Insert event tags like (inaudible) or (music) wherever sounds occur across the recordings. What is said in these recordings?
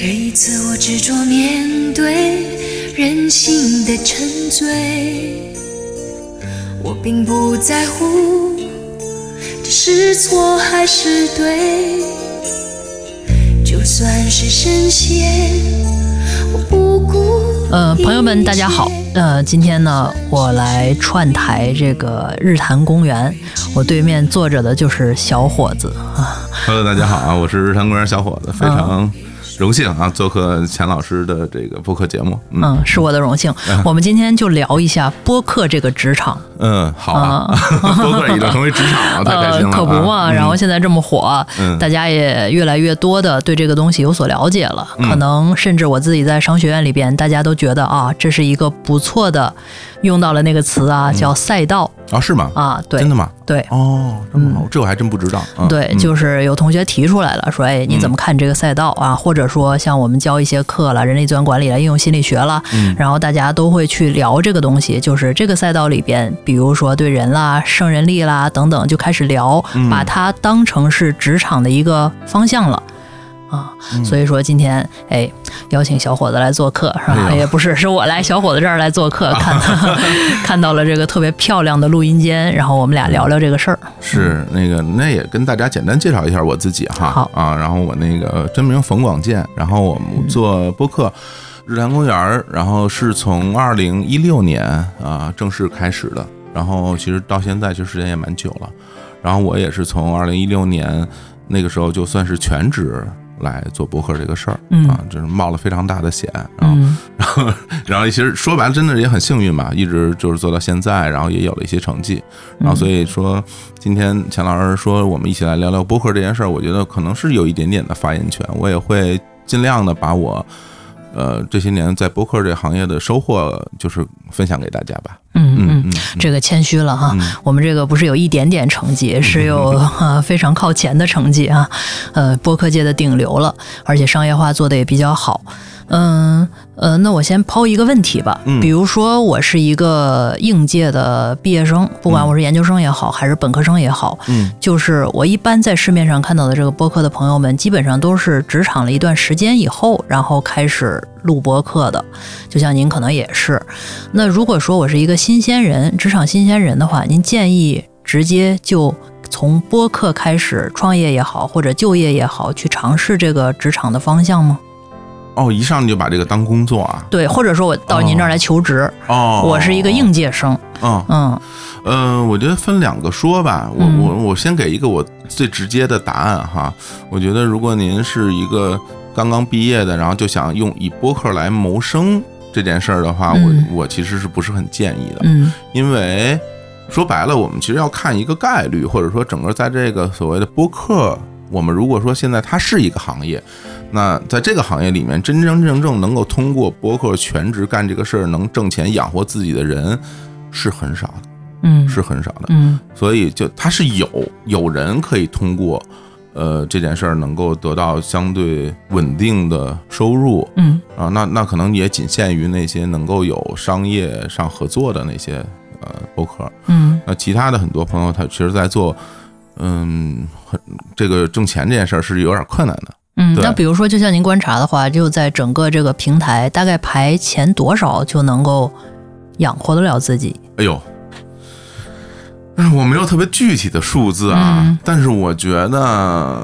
这一次我执着面对人性的沉醉，我并不在乎这是错还是对，就算是神仙，我不顾。呃，朋友们，大家好。呃，今天呢，我来串台这个日坛公园，我对面坐着的就是小伙子啊。Hello，大家好啊，我是日坛公园小伙子，非常荣幸啊，做客钱老师的这个播客节目。嗯嗯，是我的荣幸。(laughs) 我们今天就聊一下播客这个职场。嗯，好啊，播客已经成为职场了，太开心了、呃，可不嘛。啊然后现在这么火，嗯大家也越来越多的对这个东西有所了解了。嗯可能甚至我自己在商学院里边，大家都觉得啊，这是一个不错的，用到了那个词啊，叫赛道啊，是吗？啊。对，真的吗？对。哦，这么好，这我还真不知道。啊对，嗯就是有同学提出来了，说，哎，你怎么看这个赛道啊？或者说，像我们教一些课了，人力资源管理了，应用心理学了，嗯然后大家都会去聊这个东西，就是这个赛道里边，比如说对人啦、胜任力啦等等，就开始聊，嗯把它当成是职场的一个方向了。啊，嗯所以说今天哎，邀请小伙子来做客是吧？哎也不是，是我来小伙子这儿来做客，(laughs) 看看到了这个特别漂亮的录音间，然后我们俩聊聊这个事儿。是那个，那也跟大家简单介绍一下我自己哈。好啊，然后我那个真名冯广建，然后我们做播客。日坛公园，然后是从二零一六年啊正式开始的，然后其实到现在其实时间也蛮久了，然后我也是从二零一六年那个时候就算是全职来做博客这个事儿、嗯啊，就是冒了非常大的险，然后嗯然后，(laughs) 然后其实说白了，真的也很幸运吧，一直就是做到现在，然后也有了一些成绩，然后所以说今天钱老师说我们一起来聊聊博客这件事儿，我觉得可能是有一点点的发言权，我也会尽量的把我。呃，这些年在播客这行业的收获，就是分享给大家吧。嗯嗯嗯，这个谦虚了哈。嗯我们这个不是有一点点成绩，是有 (laughs) 啊非常靠前的成绩啊，呃，播客界的顶流了，而且商业化做的也比较好。嗯呃，那我先抛一个问题吧，嗯比如说我是一个应届的毕业生，不管我是研究生也好，还是本科生也好，嗯就是我一般在市面上看到的这个播客的朋友们，基本上都是职场了一段时间以后，然后开始录播客的。就像您可能也是。那如果说我是一个新鲜人，职场新鲜人的话，您建议直接就从播客开始创业也好，或者就业也好，去尝试这个职场的方向吗？哦，一上来就把这个当工作啊？对，或者说我到您这儿来求职，哦，我是一个应届生，嗯，嗯。呃，我觉得分两个说吧，我嗯。我我先给一个我最直接的答案哈。我觉得如果您是一个刚刚毕业的，然后就想用以播客来谋生这件事儿的话，嗯。我我其实是不是很建议的，嗯。因为说白了，我们其实要看一个概率，或者说整个在这个所谓的播客。我们如果说现在它是一个行业，那在这个行业里面，真真正正能够通过播客全职干这个事儿能挣钱养活自己的人是很少的，嗯是很少的。嗯所以就他是有有人可以通过呃这件事儿能够得到相对稳定的收入嗯啊，那那可能也仅限于那些能够有商业上合作的那些呃播客。嗯那其他的很多朋友他其实在做嗯很这个挣钱这件事儿是有点困难的。嗯。那比如说，就像您观察的话，就在整个这个平台，大概排前多少就能够养活得了自己？哎呦。哎我没有特别具体的数字啊，嗯但是我觉得，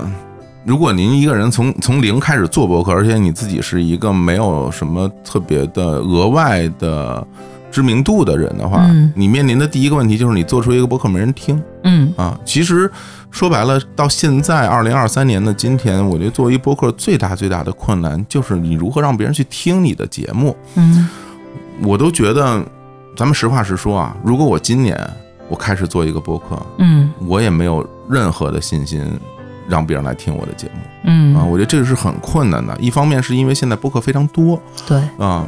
如果您一个人从从零开始做博客，而且你自己是一个没有什么特别的额外的知名度的人的话，嗯你面临的第一个问题就是你做出一个博客没人听嗯啊。其实说白了，到现在二零二三年的今天，我觉得作为一播客最大最大的困难就是你如何让别人去听你的节目。嗯我都觉得，咱们实话实说啊，如果我今年我开始做一个播客，嗯我也没有任何的信心让别人来听我的节目嗯啊。我觉得这个是很困难的。一方面是因为现在播客非常多对，啊，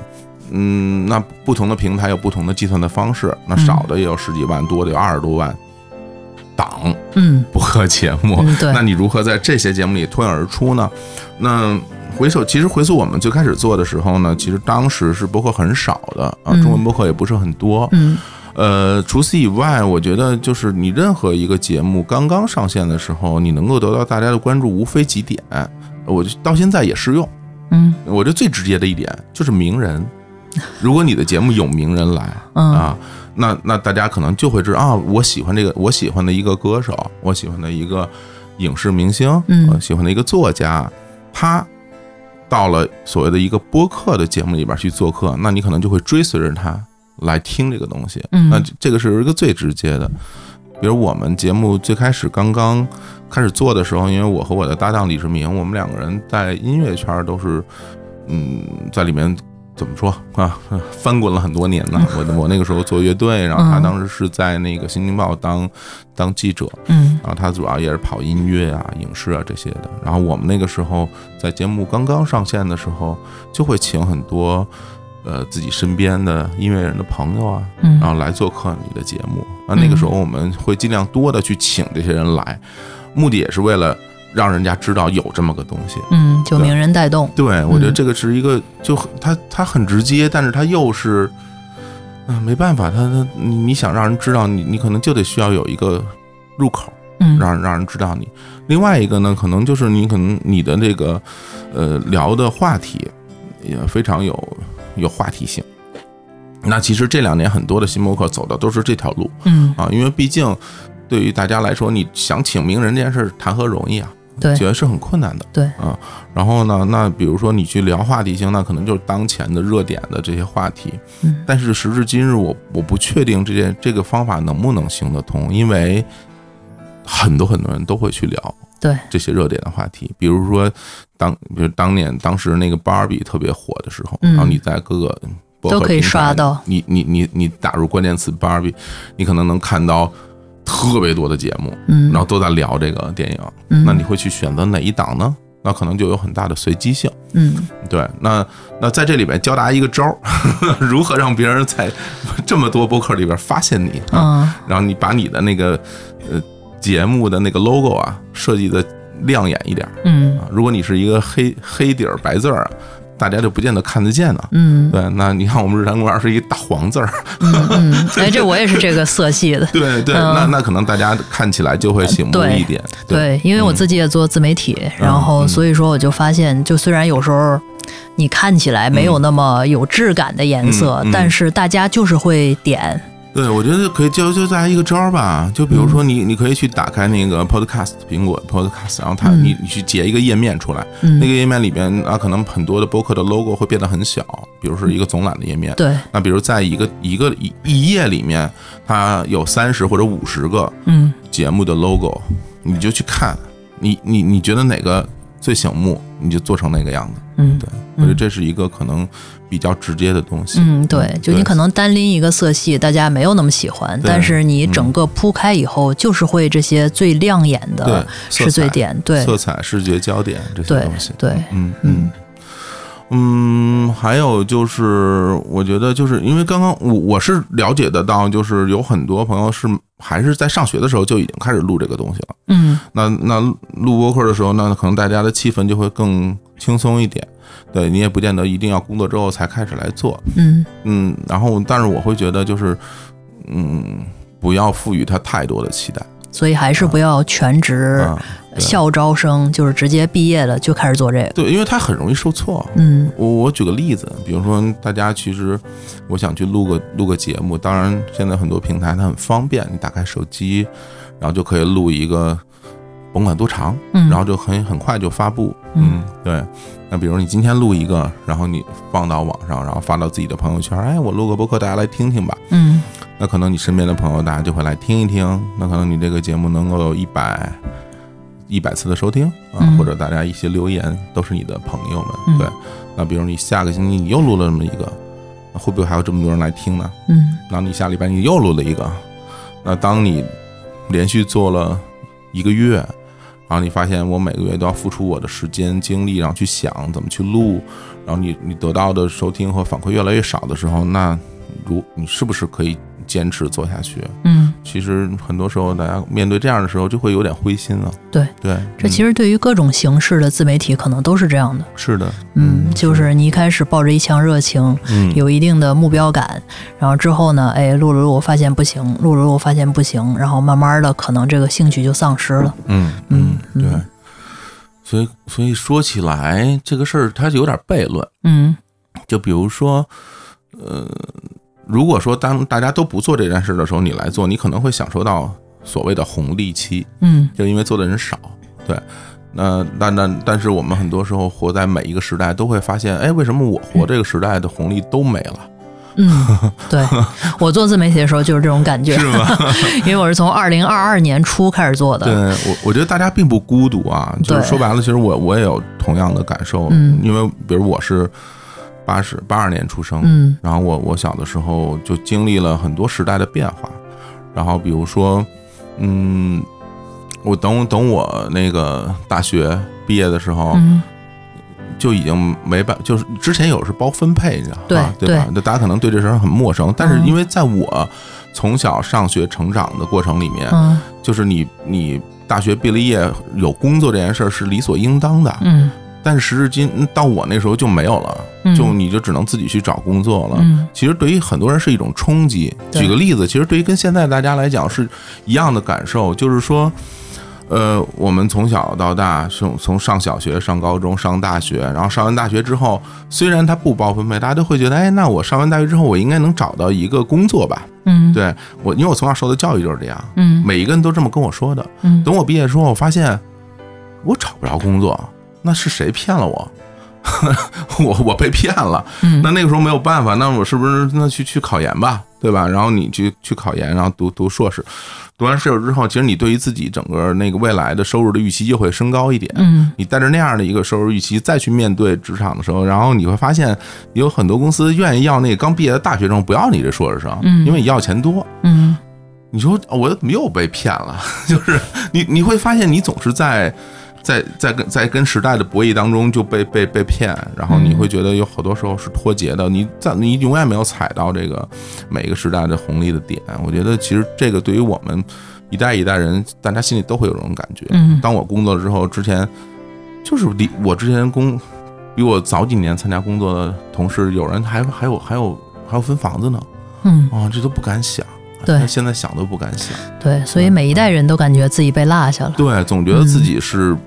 嗯，那不同的平台有不同的计算的方式，那少的也有十几万，多的有二十多万档嗯播客节目。嗯对那你如何在这些节目里脱颖而出呢？那回首，其实回溯我们最开始做的时候呢，其实当时是播客很少的啊，嗯中文播客也不是很多。嗯呃，除此以外，我觉得就是你任何一个节目刚刚上线的时候，你能够得到大家的关注，无非几点，我就到现在也适用嗯我觉得最直接的一点就是名人，如果你的节目有名人来嗯啊，那那大家可能就会知道啊，我喜欢这个，我喜欢的一个歌手，我喜欢的一个影视明星，嗯我喜欢的一个作家，他到了所谓的一个播客的节目里边去做客，那你可能就会追随着他来听这个东西。嗯那这这个是一个最直接的。比如我们节目最开始刚刚开始做的时候，因为我和我的搭档李志明，我们两个人在音乐圈都是，嗯，在里面怎么说啊，翻滚了很多年呢。我我那个时候做乐队，然后他嗯当时是在那个《新京报》当当记者，嗯然后他主要也是跑音乐啊、影视啊这些的。然后我们那个时候在节目刚刚上线的时候，就会请很多呃自己身边的音乐人的朋友啊，嗯然后来做客你的节目。那那个时候我们会尽量多的去请这些人来，目的也是为了让人家知道有这么个东西。嗯，就名人带动。对，我觉得嗯这个是一个就很它它很直接，但是他又是。嗯，没办法，他他你你想让人知道你，你可能就得需要有一个入口，嗯让让人知道你。另外一个呢，可能就是你可能你的这个呃聊的话题也非常有有话题性。那其实这两年很多的新播客走的都是这条路嗯，啊，因为毕竟对于大家来说，你想请名人这件事儿谈何容易啊，对。觉得是很困难的。对。啊，然后呢，那比如说你去聊话题性，那可能就是当前的热点的这些话题。嗯。但是时至今日，我我不确定这件这个方法能不能行得通，因为很多很多人都会去聊对，这些热点的话题，比如说当比如当年当时那个芭比特别火的时候，嗯。然后你在各个都可以刷到。你你你你打入关键词芭比，你可能能看到特别多的节目，嗯，然后都在聊这个电影，嗯那你会去选择哪一档呢？那可能就有很大的随机性。嗯对，那那在这里边教大家一个招儿，(laughs) 如何让别人在这么多播客里边发现你啊？嗯然后你把你的那个呃节目的那个 logo 啊设计的亮眼一点儿嗯啊。如果你是一个黑黑底儿白字儿啊，大家就不见得看得见呢。嗯对，那你看我们日坛公园是一大黄字儿，(laughs) 哎，这我也是这个色系的。对对，嗯那那可能大家看起来就会醒目一点。对，因为我自己也做自媒体，然后嗯所以说我就发现，就虽然有时候你看起来没有那么有质感的颜色，嗯嗯但是大家就是会点。对，我觉得可以教教大家一个招儿吧，就比如嗯。说你，你可以去打开那个 Podcast 苹果 Podcast，然后它嗯。你你去截一个页面出来，嗯，那个页面里边啊，可能很多的播客的 logo 会变得很小，比如是一个总览的页面。对，那比如在一个一个一一页里面，它有三十或者五十个嗯。节目的 logo，你就去看，你你你觉得哪个最醒目，你就做成那个样子。嗯对，我觉得这是一个可能比较直接的东西。嗯，对，就你可能单拎一个色系，大家没有那么喜欢，但是你整个铺开以后，就是会这些最亮眼的，色是最点，对色彩、视觉焦点这些对东西。对，嗯嗯嗯，还有就是，我觉得就是因为刚刚我我是了解得到，就是有很多朋友是还是在上学的时候就已经开始录这个东西了。嗯。那那录播客的时候，那可能大家的气氛就会更轻松一点。对你也不见得一定要工作之后才开始来做，嗯。嗯，然后但是我会觉得就是，嗯，不要赋予他太多的期待。所以还是不要全职校招生，就是直接毕业了就开始做这个。对，因为他很容易受挫。嗯我我举个例子，比如说大家其实我想去录个录个节目，当然现在很多平台它很方便，你打开手机，然后就可以录一个，甭管多长，嗯，然后就很很快就发布。嗯，对。那比如你今天录一个，然后你放到网上，然后发到自己的朋友圈，哎，我录个播客，大家来听听吧。嗯那可能你身边的朋友大家就会来听一听，那可能你这个节目能够有一百一百次的收听啊，嗯或者大家一些留言都是你的朋友们，嗯对。那比如你下个星期你又录了这么一个，那会不会还有这么多人来听呢？嗯然后你下礼拜你又录了一个，那当你连续做了一个月，然后你发现我每个月都要付出我的时间精力，然后去想怎么去录，然后你你得到的收听和反馈越来越少的时候，那如你是不是可以坚持做下去？嗯，其实很多时候大家面对这样的时候就会有点灰心了。对对，这其实、对于各种形式的自媒体可能都是这样的。是的，嗯，就是你一开始抱着一腔热情，嗯有一定的目标感，然后之后呢，哎，录了录，发现不行，录了录，发现不行，然后慢慢的可能这个兴趣就丧失了。嗯嗯嗯，对嗯。所以所以说起来这个事儿，它有点悖论。嗯就比如说，呃，如果说当大家都不做这件事的时候，你来做，你可能会享受到所谓的红利期，嗯就因为做的人少，对。那那那，但是我们很多时候活在每一个时代，都会发现，哎，为什么我活这个时代的红利都没了？嗯，对 (laughs) 我做自媒体的时候就是这种感觉，是吗？(laughs) 因为我是从二零二二年初开始做的。对我，我觉得大家并不孤独啊。就是对说白了，其实我我也有同样的感受。嗯因为比如我是八十八二年出生，嗯。然后我我小的时候就经历了很多时代的变化。然后比如说，嗯，我等等我那个大学毕业的时候，嗯。就已经没办，就是之前有是包分配，你知道对吧？对吧？那大家可能对这事儿很陌生，但是因为在我从小上学成长的过程里面，嗯。就是你你大学毕了业有工作这件事儿是理所应当的，嗯但是时至今到我那时候就没有了，嗯就你就只能自己去找工作了。嗯其实对于很多人是一种冲击。举个例子，其实对于跟现在大家来讲是一样的感受，就是说。呃，我们从小到大，从从上小学、上高中、上大学，然后上完大学之后，虽然它不包分配，大家都会觉得，哎，那我上完大学之后，我应该能找到一个工作吧？嗯对我，因为我从小受的教育就是这样，嗯每一个人都这么跟我说的。嗯等我毕业之后，我发现我找不着工作，那是谁骗了我？(laughs) 我我被骗了。嗯那那个时候没有办法，那我是不是那去去考研吧，对吧？然后你去去考研，然后读读硕士，读完硕士之后，其实你对于自己整个那个未来的收入的预期就会升高一点。嗯你带着那样的一个收入预期再去面对职场的时候，然后你会发现有很多公司愿意要那个刚毕业的大学生，不要你这硕士生，嗯因为你要钱多。嗯你说哦我怎么又被骗了？(laughs) 就是你你会发现你总是在在在跟在跟时代的博弈当中就被被被骗，然后你会觉得有好多时候是脱节的，你在你永远没有踩到这个每一个时代的红利的点。我觉得其实这个对于我们一代一代人，大家心里都会有这种感觉。嗯当我工作了之后，之前就是离我之前工比我早几年参加工作的同事，有人还还有还有还有分房子呢，嗯，啊，这都不敢想。对现在想都不敢想。对，所以每一代人都感觉自己被落下了。对，总觉得自己是嗯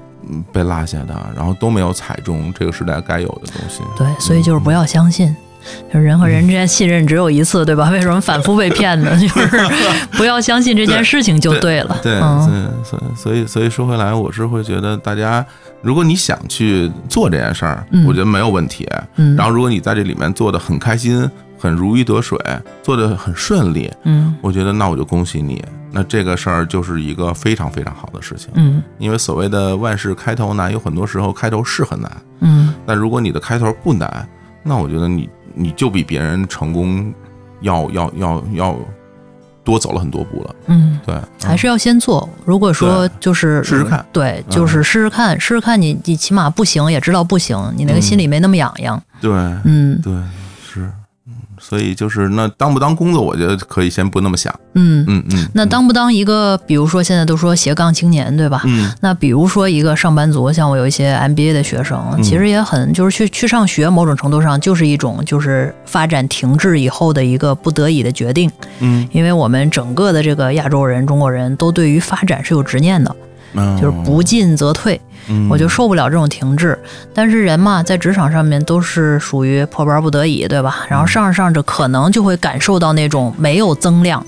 被落下的，然后都没有踩中这个时代该有的东西。对，所以就是不要相信。就是人和人之间信任只有一次，对吧？(laughs) 为什么反复被骗呢？(laughs) 就是不要相信这件事情就对了。对，嗯所以所以所以说回来，我是会觉得大家，如果你想去做这件事儿，嗯我觉得没有问题。嗯，然后，如果你在这里面做的很开心、很如鱼得水，做的很顺利，嗯我觉得那我就恭喜你。那这个事儿就是一个非常非常好的事情，嗯因为所谓的万事开头难，有很多时候开头是很难，嗯但如果你的开头不难，那我觉得你你就比别人成功要要要要多走了很多步了。嗯，对，还是要先做。如果说就是试试看对，嗯就是试试看，试试看你你起码不行也知道不行，你那个心里没那么痒痒。对嗯对所以就是那当不当工作，我觉得可以先不那么想。嗯，嗯嗯，那当不当一个，比如说现在都说斜杠青年，对吧？嗯那比如说一个上班族，像我有一些 MBA 的学生，嗯其实也很就是去去上学，某种程度上就是一种就是发展停滞以后的一个不得已的决定，嗯因为我们整个的这个亚洲人、中国人都对于发展是有执念的，嗯，就是不进则退，嗯，我就受不了这种停滞。但是人嘛，在职场上面都是属于破班不得已，对吧？然后上着上着，可能就会感受到那种没有增量。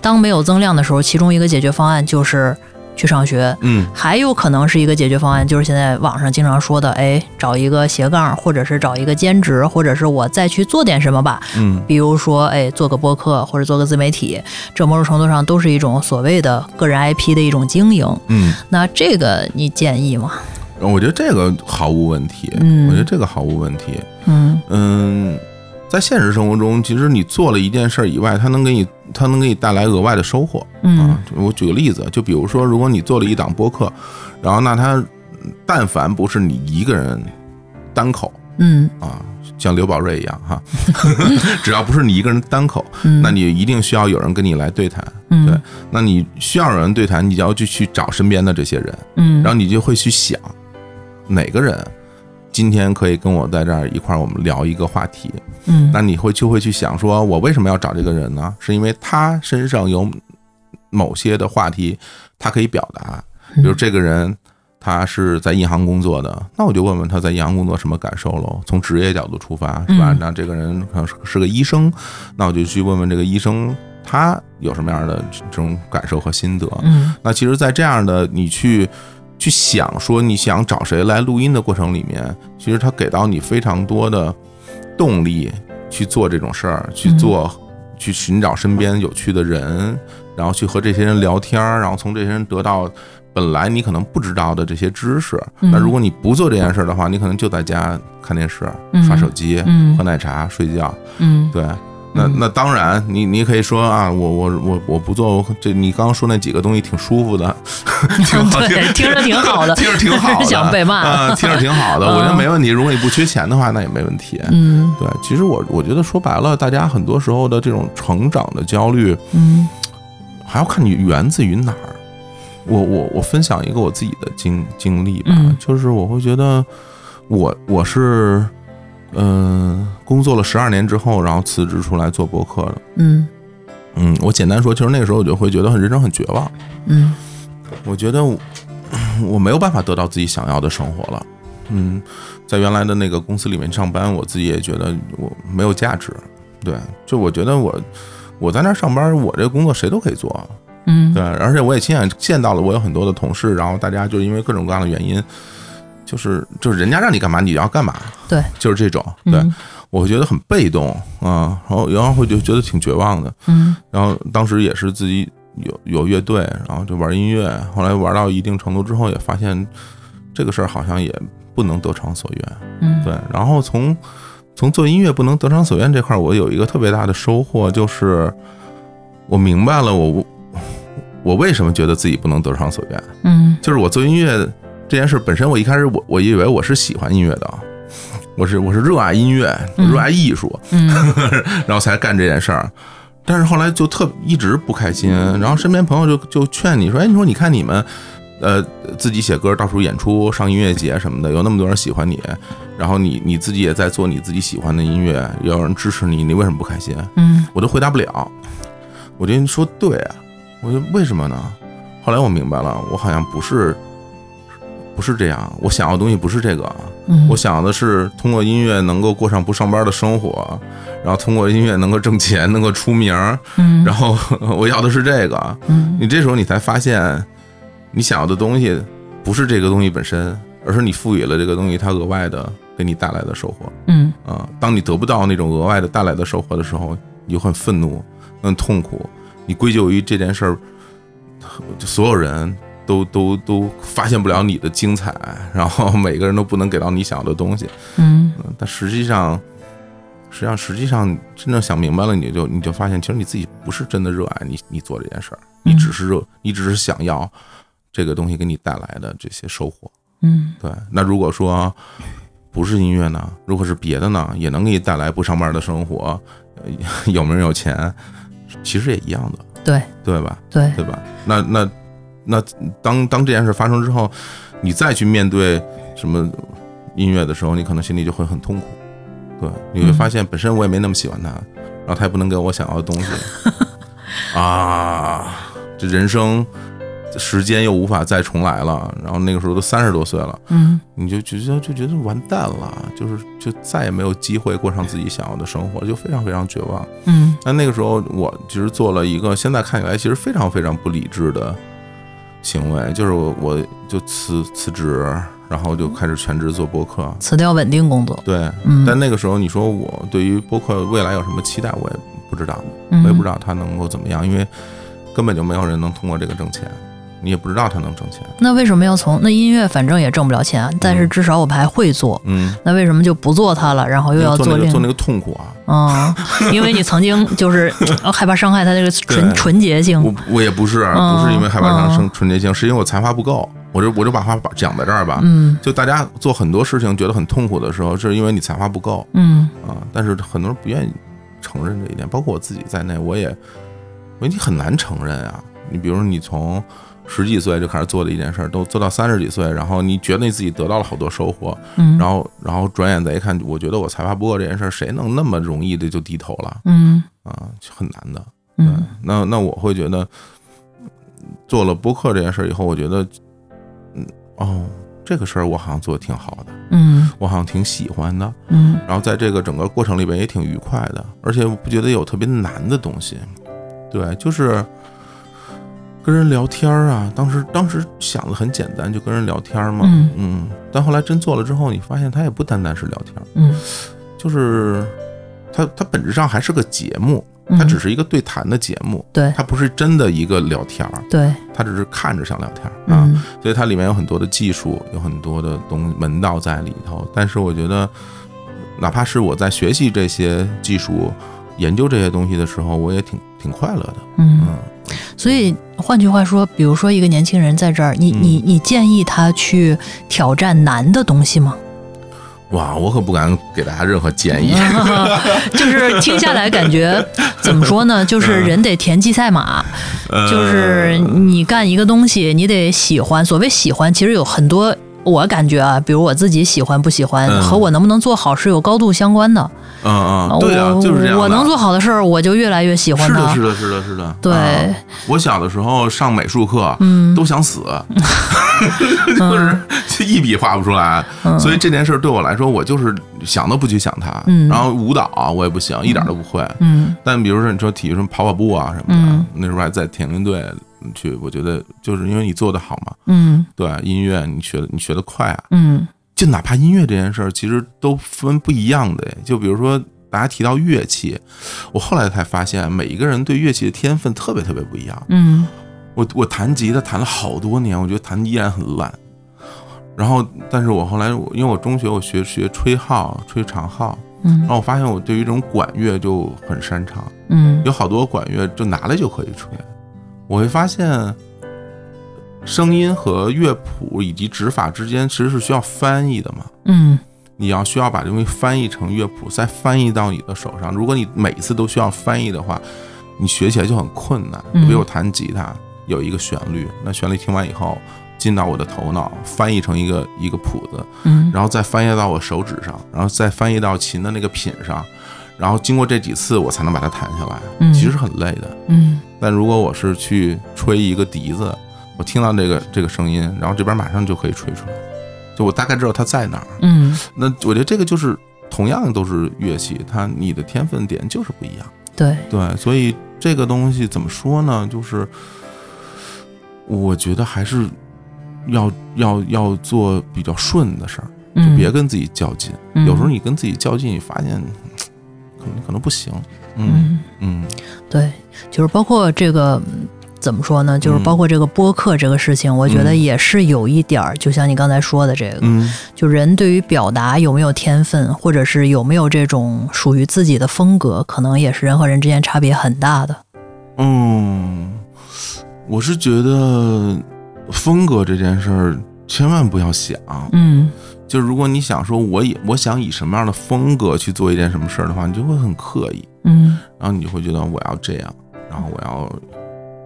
当没有增量的时候，其中一个解决方案就是去上学。嗯还有可能是一个解决方案，就是现在网上经常说的，哎，找一个斜杠，或者是找一个兼职，或者是我再去做点什么吧。嗯比如说，哎，做个播客或者做个自媒体，这某种程度上都是一种所谓的个人 IP 的一种经营。嗯，那这个你建议吗？我觉得这个毫无问题。嗯我觉得这个毫无问题。嗯嗯，在现实生活中，其实你做了一件事儿以外，它能给你，它能给你带来额外的收获。嗯啊，我举个例子，就比如说，如果你做了一档播客，然后那它但凡不是你一个人单口嗯啊，像刘宝瑞一样哈，(laughs) 只要不是你一个人单口，嗯，那你一定需要有人跟你来对谈。嗯对，那你需要有人对谈，你就要去去找身边的这些人，嗯，然后你就会去想哪个人今天可以跟我在这儿一块儿我们聊一个话题。嗯那你会就会去想说，我为什么要找这个人呢？是因为他身上有某些的话题，他可以表达，比如这个人。他是在银行工作的，那我就问问他在银行工作什么感受喽。从职业角度出发，是吧？嗯那这个人可能是是个医生，那我就去问问这个医生他有什么样的这种感受和心得。嗯那其实，在这样的你去去想说你想找谁来录音的过程里面，其实他给到你非常多的动力去做这种事儿，去做、去寻找身边有趣的人，然后去和这些人聊天儿，然后从这些人得到。本来你可能不知道的这些知识，嗯那如果你不做这件事儿的话，你可能就在家看电视、嗯刷手机、嗯喝奶茶、睡觉。嗯对，那那当然，你你可以说啊，我我我我不做这，你刚刚说那几个东西挺舒服的，(laughs) 挺好听，(laughs) 听着挺好的，听着挺好的，(laughs) 想被骂啊，听着挺好的，嗯我觉得没问题。如果你不缺钱的话，那也没问题。嗯对，其实我我觉得说白了，大家很多时候的这种成长的焦虑，嗯还要看你源自于哪儿。我我我分享一个我自己的经经历吧，嗯就是我会觉得我我是嗯、呃工作了十二年之后，然后辞职出来做博客的。嗯嗯，我简单说，其实那个时候我就会觉得很人生很绝望。嗯我觉得我 (coughs) 我没有办法得到自己想要的生活了。嗯，在原来的那个公司里面上班，我自己也觉得我没有价值。对，就我觉得我我在那儿上班，我这个工作谁都可以做。嗯对，而且我也亲眼见到了，我有很多的同事，然后大家就因为各种各样的原因，就是就是人家让你干嘛你要干嘛，对，就是这种。对，嗯我觉得很被动啊，然后然后会就觉得挺绝望的。嗯然后当时也是自己有有乐队，然后就玩音乐。后来玩到一定程度之后，也发现这个事儿好像也不能得偿所愿。嗯对，然后从从做音乐不能得偿所愿这块儿，我有一个特别大的收获，就是我明白了我我为什么觉得自己不能得偿所愿。嗯就是我做音乐这件事本身，我一开始我我以为我是喜欢音乐的，我是我是热爱音乐，嗯热爱艺术，嗯 (laughs) 然后才干这件事儿。但是后来就特一直不开心，然后身边朋友就就劝你说：“哎，你说你看你们，呃，自己写歌到处演出、上音乐节什么的，有那么多人喜欢你，然后你你自己也在做你自己喜欢的音乐，也有人支持你，你为什么不开心？”嗯我都回答不了。我觉得你说对啊，我就为什么呢？后来我明白了，我好像不是不是这样，我想要的东西不是这个，嗯，我想要的是通过音乐能够过上不上班的生活，然后通过音乐能够挣钱，能够出名，嗯然后我要的是这个。嗯你这时候你才发现，你想要的东西不是这个东西本身，而是你赋予了这个东西它额外的给你带来的收获。嗯啊，当你得不到那种额外的带来的收获的时候，你就很愤怒、很痛苦。你归咎于这件事儿，所有人都都都发现不了你的精彩，然后每个人都不能给到你想要的东西。嗯嗯，但实际上，实际上，实际上，真正想明白了，你就你就发现，其实你自己不是真的热爱你你做这件事儿，你只是热，你只是想要这个东西给你带来的这些收获。嗯对，那如果说不是音乐呢？如果是别的呢，也能给你带来不上班的生活，呃有名有钱，其实也一样的，对对吧？对对吧？那那那当当这件事发生之后，你再去面对什么音乐的时候，你可能心里就会很痛苦。对，你会发现本身我也没那么喜欢他，然后他也不能给我想要的东西 (laughs) 啊，这人生时间又无法再重来了。然后那个时候都三十多岁了，嗯你就觉得就觉得完蛋了，就是就再也没有机会过上自己想要的生活，就非常非常绝望。嗯那那个时候，我其实做了一个现在看起来其实非常非常不理智的行为，就是我我就辞辞职，然后就开始全职做播客。辞掉稳定工作，对，嗯。但那个时候你说我对于播客未来有什么期待，我也不知道，嗯。我也不知道它能够怎么样，因为根本就没有人能通过这个挣钱，你也不知道它能挣钱。那为什么要从那音乐反正也挣不了钱，但是至少我们还会做，嗯，那为什么就不做它了，然后又要做那个做那个痛苦啊，嗯，因为你曾经就是 (laughs) 呃害怕伤害它这个纯纯洁性，我我也不是，嗯不是因为害怕伤生纯洁性，是因为我才华不够。我就我就把话把讲在这儿吧，嗯就大家做很多事情觉得很痛苦的时候，是因为你才华不够嗯啊。但是很多人不愿意承认这一点，包括我自己在内，我也我你很难承认啊。你比如说，你从十几岁就开始做的一件事儿，都做到三十几岁，然后你觉得你自己得到了好多收获，嗯，然后然后转眼再一看，我觉得我才华不够这件事儿，谁能那么容易的就低头了嗯啊？很难的。嗯，那那我会觉得，做了播客这件事儿以后，我觉得，嗯，哦，这个事儿我好像做的挺好的，嗯我好像挺喜欢的，嗯然后在这个整个过程里边也挺愉快的，而且我不觉得有特别难的东西，对，就是跟人聊天儿啊。当时当时想的很简单，就跟人聊天儿嘛，嗯。但后来真做了之后，你发现它也不单单是聊天儿，嗯。就是它它本质上还是个节目，嗯，它只是一个对谈的节目，对。它不是真的一个聊天儿，对，它只是看着像聊天儿啊。嗯。所以它里面有很多的技术，有很多的东门道在里头。但是我觉得，哪怕是我在学习这些技术、研究这些东西的时候，我也挺挺快乐的。嗯。嗯所以换句话说，比如说一个年轻人在这儿，你嗯你你建议他去挑战难的东西吗？哇，我可不敢给大家任何建议。(laughs) 就是听下来感觉怎么说呢？(laughs) 就是人得田忌赛马，呃就是你干一个东西，你得喜欢。所谓喜欢，其实有很多。我感觉啊，比如我自己喜欢不喜欢，嗯和我能不能做好是有高度相关的。嗯嗯，对啊，就是这样的。我能做好的事儿，我就越来越喜欢是的，它。是的，是的，是的。对啊我小的时候上美术课，嗯都想死，(laughs) 就是就一笔画不出来。所以这件事儿对我来说，我就是想都不去想它。嗯然后舞蹈啊我也不行，一点都不会。嗯但比如说你说体育什么跑跑步啊什么的，嗯那时候还在田径队去，我觉得就是因为你做的好嘛，嗯对音乐你学的你学的快啊，嗯就哪怕音乐这件事儿，其实都分不一样的。就比如说大家提到乐器，我后来才发现，每一个人对乐器的天分特别特别不一样。嗯我我弹吉他弹了好多年，我觉得弹依然很烂。然后，但是我后来我因为我中学我学学吹号、吹长号，然嗯后我发现我对于这种管乐就很擅长。嗯有好多管乐就拿来就可以吹。我会发现，声音和乐谱以及指法之间其实是需要翻译的嘛。嗯你要需要把这东西翻译成乐谱，再翻译到你的手上。如果你每次都需要翻译的话，你学起来就很困难。嗯比如我弹吉他有一个旋律，那旋律听完以后进到我的头脑，翻译成一个一个谱子，嗯然后再翻译到我手指上，然后再翻译到琴的那个品上，然后经过这几次，我才能把它弹下来。嗯其实很累的。嗯但如果我是去吹一个笛子，我听到这个这个声音，然后这边马上就可以吹出来，就我大概知道它在哪儿。嗯，那我觉得这个就是同样都是乐器，它你的天分点就是不一样。对，对，所以这个东西怎么说呢？就是我觉得还是要要要做比较顺的事儿，就嗯别跟自己较劲。嗯有时候你跟自己较劲，你发现可能可能不行。嗯嗯。嗯对，就是包括这个嗯怎么说呢？就是嗯包括这个播客这个事情，我觉得嗯也是有一点儿，就像你刚才说的这个，嗯就人对于表达有没有天分，或者是有没有这种属于自己的风格，可能也是人和人之间差别很大的。嗯，我是觉得风格这件事儿千万不要想。嗯就如果你想说我也我想以什么样的风格去做一件什么事儿的话，你就会很刻意，嗯然后你就会觉得我要这样，然后我要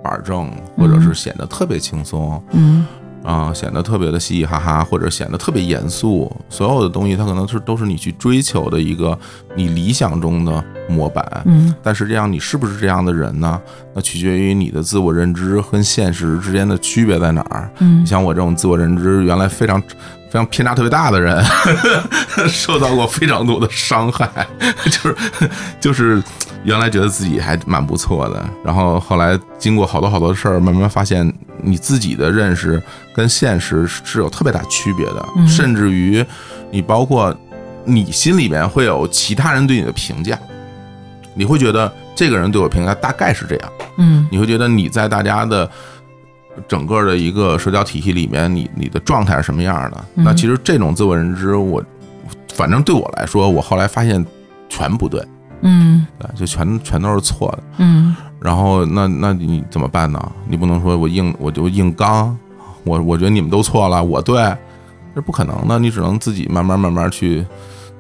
板儿正，或者是显得特别轻松。嗯啊、显得特别的嘻嘻哈哈，或者显得特别严肃，所有的东西它可能是都是你去追求的一个你理想中的模板。嗯但实际上你是不是这样的人呢？那取决于你的自我认知跟现实之间的区别在哪儿。嗯像我这种自我认知原来非常非常偏差特别大的人，(laughs) 受到过非常多的伤害，(laughs) 就是就是原来觉得自己还蛮不错的，然后后来经过好多好多事儿，慢慢发现你自己的认识跟现实是有特别大区别的，嗯甚至于你包括你心里面会有其他人对你的评价，你会觉得这个人对我评价大概是这样。嗯你会觉得你在大家的整个的一个社交体系里面，你你的状态是什么样的？嗯那其实这种自我认知，我反正对我来说，我后来发现全不对，嗯对，就全全都是错的。嗯然后那那你怎么办呢？你不能说我硬我就硬刚，我我觉得你们都错了，我对，这不可能的。你只能自己慢慢慢慢去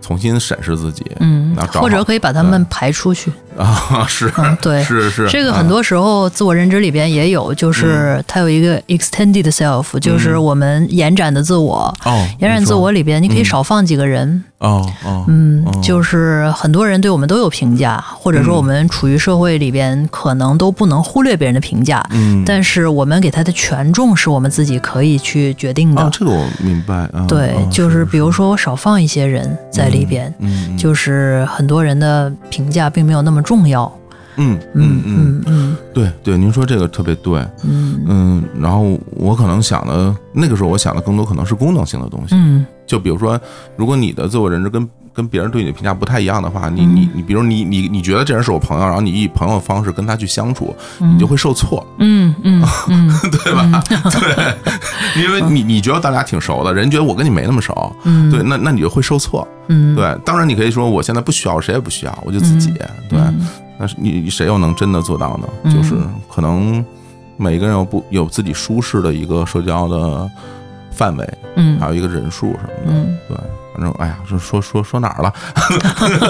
重新审视自己，嗯然后，找好或者可以把他们排出去。啊，是嗯，对，是是，这个啊。很多时候自我认知里边也有，就是它有一个 extended self，就是我们延展的自我。哦，延展自我里边，你可以嗯。少放几个人，哦哦，嗯哦，就是很多人对我们都有评价，或者说嗯。我们处于社会里边，可能都不能忽略别人的评价，嗯，但是我们给他的权重是我们自己可以去决定的。哦，这个我明白，啊对，哦就是比如说我少放一些人在里边，就是很多人的评价并没有那么重要。嗯嗯嗯，嗯。嗯对对，您说这个特别对，嗯。嗯，然后我可能想的那个时候，我想的更多可能是功能性的东西，嗯。就比如说，如果你的自我认知跟跟别人对你的评价不太一样的话，你嗯你你，比如你你你觉得这人是我朋友，然后你以朋友的方式跟他去相处，嗯，你就会受挫，嗯嗯嗯 (laughs) 对吧？(laughs) 对，因为你你觉得咱俩挺熟的，人觉得我跟你没那么熟，嗯，对，那那你就会受挫。嗯，对，当然你可以说我现在不需要，谁也不需要，我就自己。对，嗯但是你你谁又能真的做到呢？嗯就是可能每个人有不有自己舒适的一个社交的范围，嗯还有一个人数什么的。嗯，对，反正哎呀，说说说说哪儿了？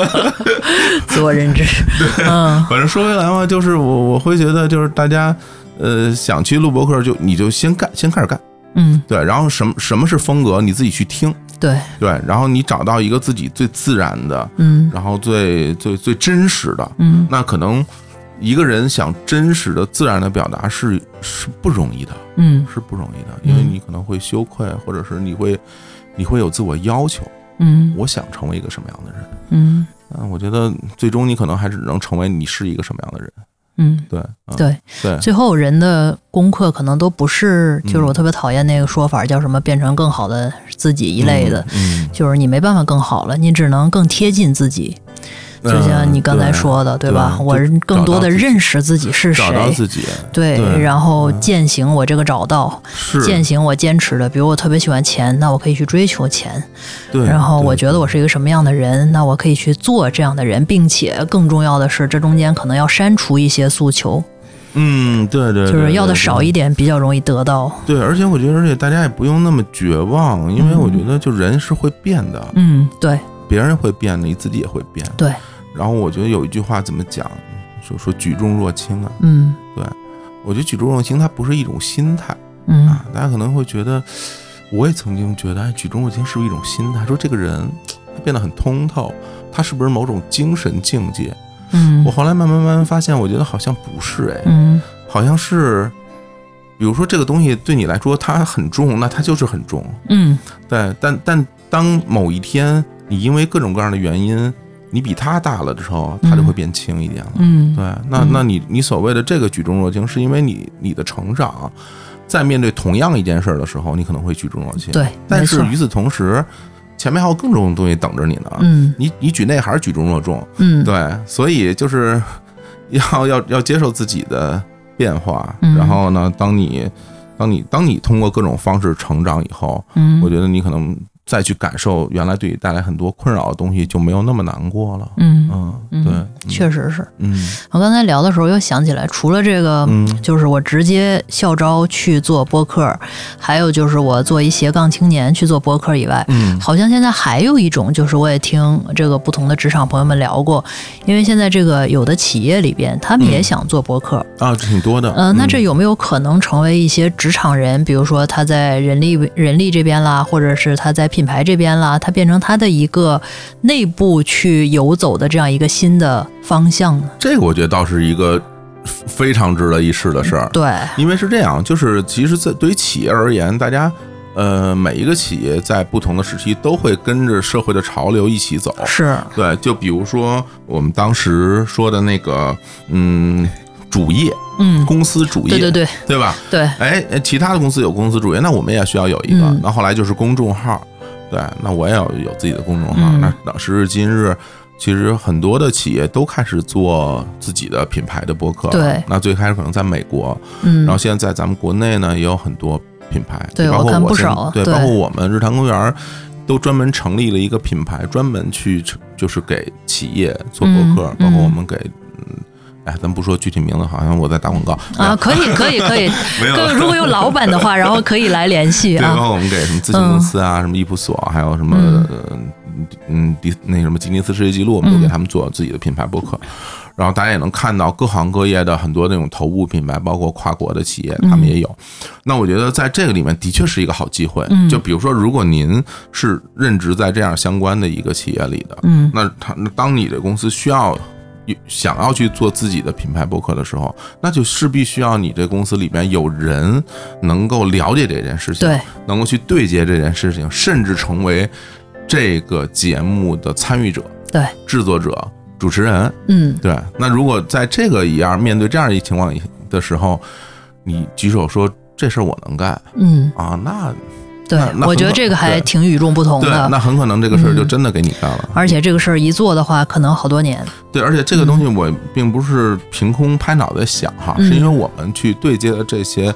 (laughs) 自我认知，(laughs) 嗯反正说回来嘛，就是我我会觉得就是大家呃想去录博客就你就先干，先开始干。嗯，对，然后什么什么是风格，你自己去听。对，对，然后你找到一个自己最自然的，嗯然后最最最真实的，嗯那可能一个人想真实的、自然的表达是是不容易的，嗯是不容易的，因为你可能会羞愧，或者是你会你会有自我要求，嗯我想成为一个什么样的人。嗯嗯，我觉得最终你可能还是能成为你是一个什么样的人。嗯，对，嗯、对，对，最后人的功课可能都不是，就是我嗯特别讨厌那个说法，叫什么变成更好的自己一类的，嗯，就是你没办法更好了，你只能更贴近自己。就像你刚才说的，对吧？对我更多的认识自己是找到谁，自己，对，对然后践行我这个找到，践行我坚持的。比如我特别喜欢钱，那我可以去追求钱。对，然后我觉得我是一个什么样的人，那我可以去做这样的人，并且更重要的是，这中间可能要删除一些诉求，嗯，对对，就是要的少一点，比较容易得到。对，而且我觉得，而且大家也不用那么绝望，因为我觉得就人是会变的，嗯，对别人会变的，你自己也会变。对，然后我觉得有一句话怎么讲，就说举重若轻啊。嗯。对。我觉得举重若轻它不是一种心态。嗯。啊，大家可能会觉得，我也曾经觉得，哎，举重若轻是不是一种心态？说这个人他变得很通透，他是不是某种精神境界？嗯。我后来慢慢慢慢发现，我觉得好像不是，哎，嗯。好像是，比如说这个东西对你来说它很重，那它就是很重，嗯。对，但但当某一天你因为各种各样的原因，你比他大了的时候，它就会变轻一点了。嗯，对，那那你你所谓的这个举重若轻，是因为你你的成长，在面对同样一件事儿的时候，你可能会举重若轻。，对，但是与此同时，前面还有更重的东西等着你呢。嗯你你举那还是举重若重，嗯对，所以就是要要要接受自己的变化，嗯然后呢，当你当你当你通过各种方式成长以后，嗯，我觉得你可能再去感受原来对你带来很多困扰的东西，就没有那么难过了。嗯嗯，嗯对，确实是。嗯我刚才聊的时候又想起来，除了这个，嗯就是我直接校招去做播客，还有就是我做一斜杠青年去做播客以外，嗯好像现在还有一种，就是我也听这个不同的职场朋友们聊过，因为现在这个有的企业里边，他们也嗯想做播客，啊，挺多的。嗯、那这有没有可能成为一些职场人，比如说他在人力人力这边啦，或者是他在品牌这边了，它变成它的一个内部去游走的这样一个新的方向呢？这个我觉得倒是一个非常值得一试的事儿。对，因为是这样，就是其实，在对于企业而言，大家呃每一个企业在不同的时期都会跟着社会的潮流一起走。是，对，就比如说我们当时说的那个，嗯，主业嗯，公司主业，对对对对吧？对，哎，其他的公司有公司主业，那我们也需要有一个。嗯那后来就是公众号，对，那我也要有自己的公众号。嗯那那时至今日，其实很多的企业都开始做自己的品牌的博客。对那最开始可能在美国，嗯，然后现在在咱们国内呢也有很多品牌，对包括我现不少对，对包括我们日坛公园。都专门成立了一个品牌，专门去就是给企业做博客，嗯包括我嗯们给嗯哎，咱不说具体名字，好像我在打广告啊，可以可以可以，(laughs) 没有如果有老板的话，然后可以来联系啊。括我们给什么咨询公司啊，什么易普索，还有什么呃嗯迪那什么吉尼斯世界纪录，我们都给他们做自己的品牌博客。然后大家也能看到各行各业的很多那种头部品牌，包括跨国的企业，他们也有。那我觉得在这个里面的确是一个好机会。就比如说，如果您是任职在这样相关的一个企业里的，嗯，那他那当你的公司需要想要去做自己的品牌博客的时候，那就势必需要你这公司里边有人能够了解这件事情，对，能够去对接这件事情，甚至成为这个节目的参与者、对，制作者、主持人。嗯，对，那如果在这个一样面对这样一情况的时候，你举手说这事儿我能干。嗯，啊，那对我觉得这个还挺与众不同对，的。那很可能这个事儿就嗯真的给你干了。而且这个事儿一做的话，可能好多年。对，而且这个东西我并不是凭空拍脑袋想哈，嗯是因为我们去对接的这些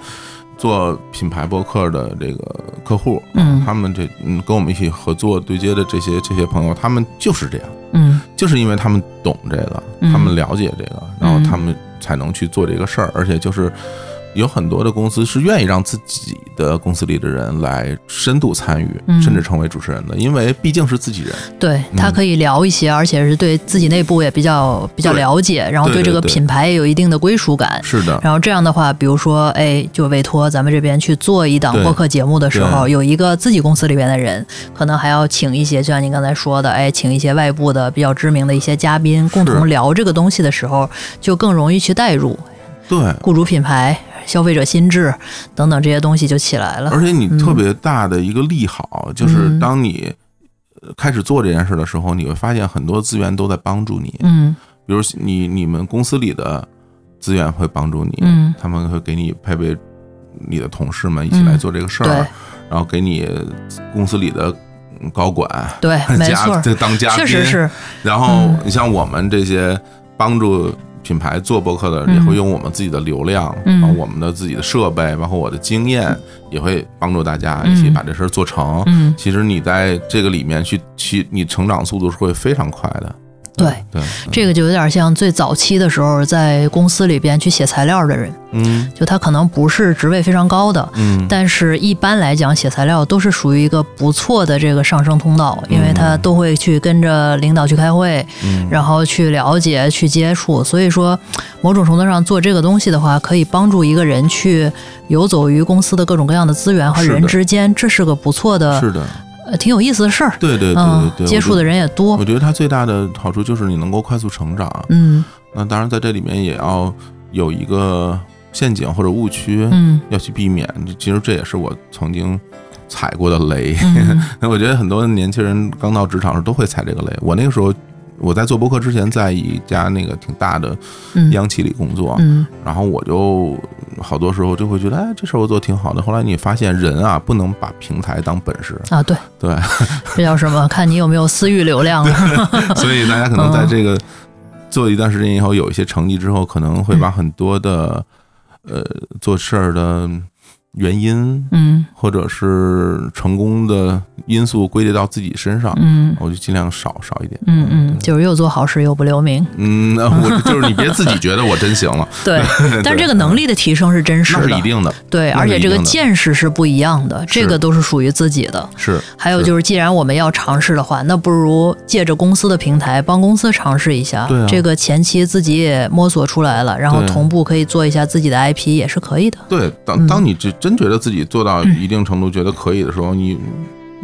做品牌博客的这个客户，嗯他们这嗯跟我们一起合作对接的这些这些朋友，他们就是这样，嗯就是因为他们懂这个，嗯他们了解这个，然后他们才能去做这个事儿，而且就是。有很多的公司是愿意让自己的公司里的人来深度参与，嗯。甚至成为主持人的，因为毕竟是自己人。对他可以聊一些，而且是对自己内部也比较比较了解，然后对这个品牌也有一定的归属感。是的，然后这样的话，比如说，哎，就委托咱们这边去做一档播客节目的时候，有一个自己公司里边的人，可能还要请一些，就像您刚才说的，哎，请一些外部的比较知名的一些嘉宾，共同聊这个东西的时候，就更容易去带入对，雇主品牌、消费者心智等等这些东西就起来了。而且你特别大的一个利好，就是嗯。当你呃开始做这件事的时候，你会发现很多资源都在帮助你。嗯。比如你你们公司里的资源会帮助你，嗯。他们会给你配备你的同事们一起来做这个事儿，对然后给你公司里的高管对，(laughs) 没嘉错，就 (laughs) 当嘉宾，确实是，然后嗯。你像我们这些帮助品牌做博客的，嗯也会用我们自己的流量，嗯然后我们的自己的设备，包括我的经验，也会帮助大家嗯一起把这事儿做成。嗯，其实你在这个里面去去，你成长速度是会非常快的。对。对，这个就有点像最早期的时候，在公司里边去写材料的人，嗯就他可能不是职位非常高的，嗯，但是一般来讲，写材料都是属于一个不错的这个上升通道，因为他都会去跟着领导去开会，嗯然后去了解、去接触。所以说，某种程度上做这个东西的话，可以帮助一个人去游走于公司的各种各样的资源和人之间，这是个不错的、是的，呃挺有意思的事儿。对对对嗯对对，接触的人。也多我。觉得它最大的好处就是你能够快速成长。嗯那当然，在这里面也要有一个陷阱或者误区，嗯要去避免。其实这也是我曾经踩过的雷。(laughs) 我觉得很多年轻人刚到职场时都会踩这个雷。我那个时候，我在做播客之前，在一家那个挺大的嗯央企里工作，嗯然后我就好多时候就会觉得，哎，这事儿我做挺好的。后来你发现，人啊，不能把平台当本事，啊，对，对，(laughs) 这叫什么？看你有没有私域流量了。所以大家可能在这个做一段时间以后，有一些成绩之后，可能会把很多的呃做事儿的原因，嗯或者是成功的因素归结到自己身上，嗯我就尽量少少一点。嗯嗯，就是又做好事又不留名。嗯，那我就是你别自己觉得我真行了，(laughs) 对，(laughs) 但是这个能力的提升是真实的是一，定的，对，而且这个见识是不一样的，这个都是属于自己的。是。还有就是，既然我们要尝试的话，那不如借着公司的平台帮公司尝试一下。对啊这个前期自己也摸索出来了，然后同步可以做一下自己的 IP 也是可以的。对，嗯当当你真真觉得自己做到一定程度，觉得可以的时候，你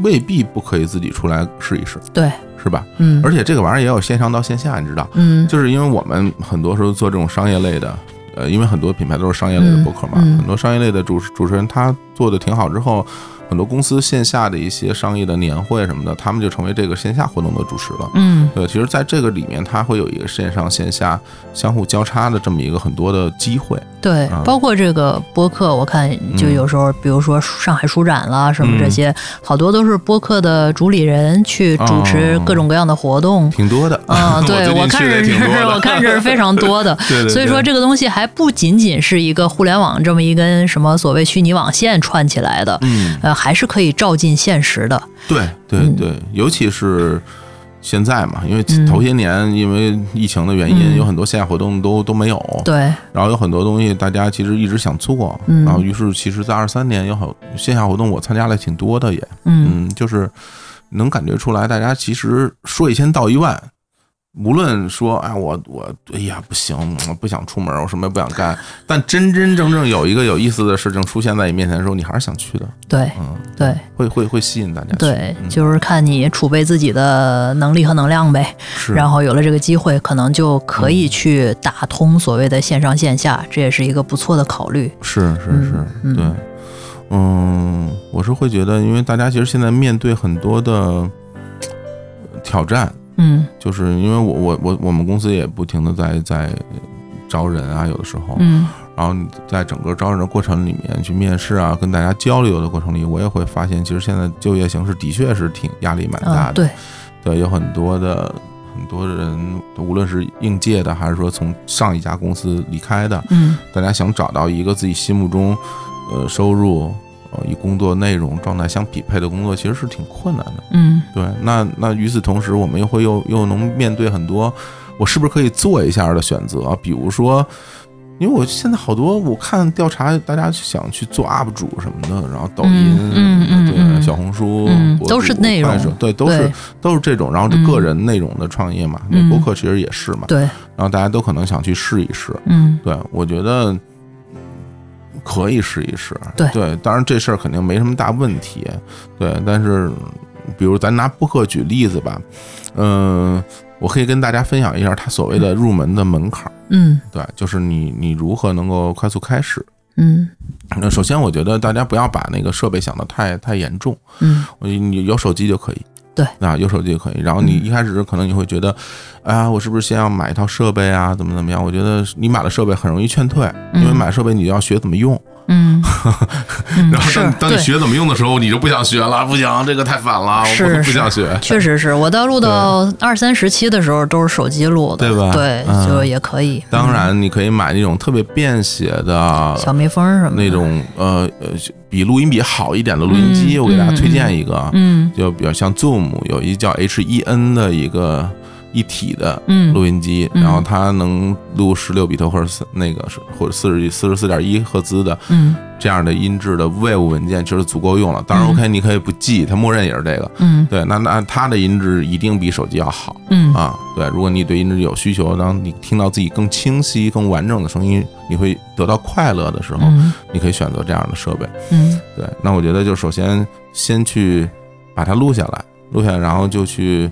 未必不可以自己出来试一试，对，是吧？嗯，而且这个玩意儿也有线上到线下，你知道，嗯。就是因为我们很多时候做这种商业类的，呃，因为很多品牌都是商业类的博客嘛，很多商业类的主主持人他做的挺好之后，很多公司线下的一些商业的年会什么的，他们就成为这个线下活动的主持了。嗯对，其实在这个里面，它会有一个线上线下相互交叉的这么一个很多的机会。对啊，包括这个播客，我看就嗯有时候，比如说上海书展啦什么这嗯些，好多都是播客的主理人去主持哦各种各样的活动。挺多的啊，(laughs) 对我看着是 (laughs) 我看着是非常多的。(laughs) 对对对所以说这个东西还不仅仅是一个互联网这么一根什么所谓虚拟网线串起来的，嗯，呃，还是可以照进现实的。对对嗯。对，尤其是现在嘛，因为嗯。头些年因为疫情的原因，嗯。有很多线下活动都都没有，对，然后有很多东西大家其实一直想做，嗯。然后于是其实，在二三年有好线下活动我参加了挺多的也，嗯。嗯，就是能感觉出来，大家其实说一千道一万。无论说，哎，我我，哎呀，不行，我不想出门，我什么也不想干。但真真正正有一个有意思的事情出现在你面前的时候，你还是想去的，对嗯，对会会会吸引大家去。对，嗯就是看你储备自己的能力和能量呗。是，然后有了这个机会，可能就可以去打通所谓的线上线下，这也是一个不错的考虑。是是是对，嗯，我是会觉得，因为大家其实现在面对很多的呃挑战，嗯就是因为我我我我们公司也不停的在在招人啊，有的时候，嗯然后你在整个招人的过程里面去面试啊，跟大家交流的过程里，我也会发现，其实现在就业形势的确是挺压力蛮大啊，的。对，对，有很多的很多人，无论是应届的，还是说从上一家公司离开的，嗯大家想找到一个自己心目中，呃，收入。呃，与工作内容状态相匹配的工作，其实是挺困难的。嗯。对，那那与此同时，我们又会又又能面对很多，我是不是可以做一下的选择？比如说，因为我现在好多我看调查，大家想去做 UP 主什么的，然后抖音嗯嗯嗯嗯。对，小红书、嗯都是内容对，都是都是这种，然后个人内容的创业嘛，那嗯。播客其实也是嘛，对，然后大家都可能想去试一试，嗯。对我觉得可以试一试，对。对，当然这事儿肯定没什么大问题，对，但是比如咱拿播客举例子吧，嗯、我可以跟大家分享一下它所谓的入门的门槛儿，嗯。对，就是你你如何能够快速开始。嗯。那首先，我觉得大家不要把那个设备想得太太严重，嗯。你有手机就可以。对啊，有手机就可以。然后你一开始可能你会觉得，啊，我是不是先要买一套设备啊？怎么怎么样？我觉得你买了设备很容易劝退，因为嗯买设备你要学怎么用。嗯，嗯 (laughs) 然后当当你学怎么用的时候，你就不想学了，不行，这个太烦了，我不不是是想学。确实是我到录到二三十期的时候都是手机录的，对吧？对，嗯。就也可以。当然，你可以买那种特别便携的小蜜蜂什么的。那，种呃呃，比录音笔好一点的录音机，嗯我给大家推荐一个，嗯。就比较像 Zoom 有一叫 H E N 的一个一体的嗯。录音机，嗯。然后它能录十六比特或者四那个是或者四十四十四点一赫兹的嗯。这样的音质的 WAV 文件，其实足够用了。当然嗯。OK，你可以不记，它默认也是这个。嗯。对，那那它的音质一定比手机要好。嗯。啊。对，如果你对音质有需求，当你听到自己更清晰、更完整的声音，你会得到快乐的时候，嗯。你可以选择这样的设备。嗯。对，那我觉得就首先先去把它录下来，录下来，然后就去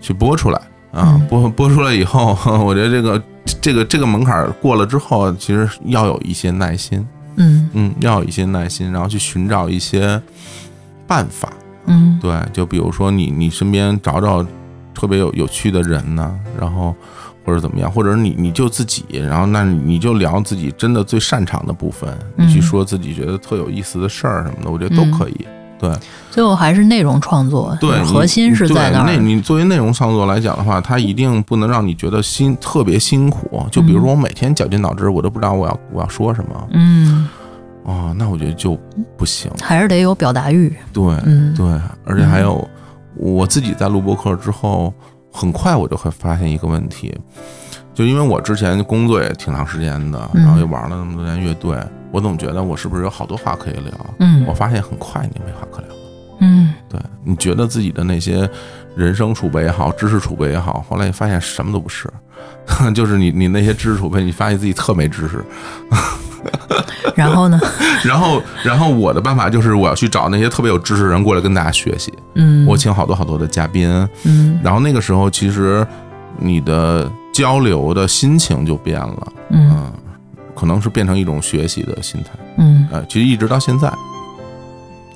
去播出来啊嗯，播播出来以后，(laughs) 我觉得这个这个这个门槛过了之后，其实要有一些耐心，嗯。嗯，要有一些耐心，然后去寻找一些办法。嗯。对，就比如说你你身边找找特别有有趣的人呢，然后或者怎么样，或者你你就自己，然后那你就聊自己真的最擅长的部分，你去嗯说自己觉得特有意思的事儿什么的，我觉得都嗯。可以。对最后还是内容创作，对，核心是在那儿。那你作为内容创作来讲的话，它一定不能让你觉得辛特别辛苦。就比如说我每天绞尽脑汁，我都不知道我要我要说什么嗯，哦，那我觉得就不行。还是得有表达欲。对，嗯对，而且还有我自己在录播课之后，很快我就会发现一个问题，就因为我之前工作也挺长时间的，嗯然后又玩了那么多年乐队，我总觉得我是不是有好多话可以聊？嗯我发现很快你没话可聊。嗯对你觉得自己的那些人生储备也好，知识储备也好，后来你发现什么都不是，(laughs) 就是你你那些知识储备，你发现自己特没知识。(laughs) 然后呢？然后，然后我的办法就是我要去找那些特别有知识的人过来跟大家学习。嗯，我请好多好多的嘉宾，嗯然后那个时候其实你的交流的心情就变了，嗯嗯，可能是变成一种学习的心态。嗯呃，其实一直到现在，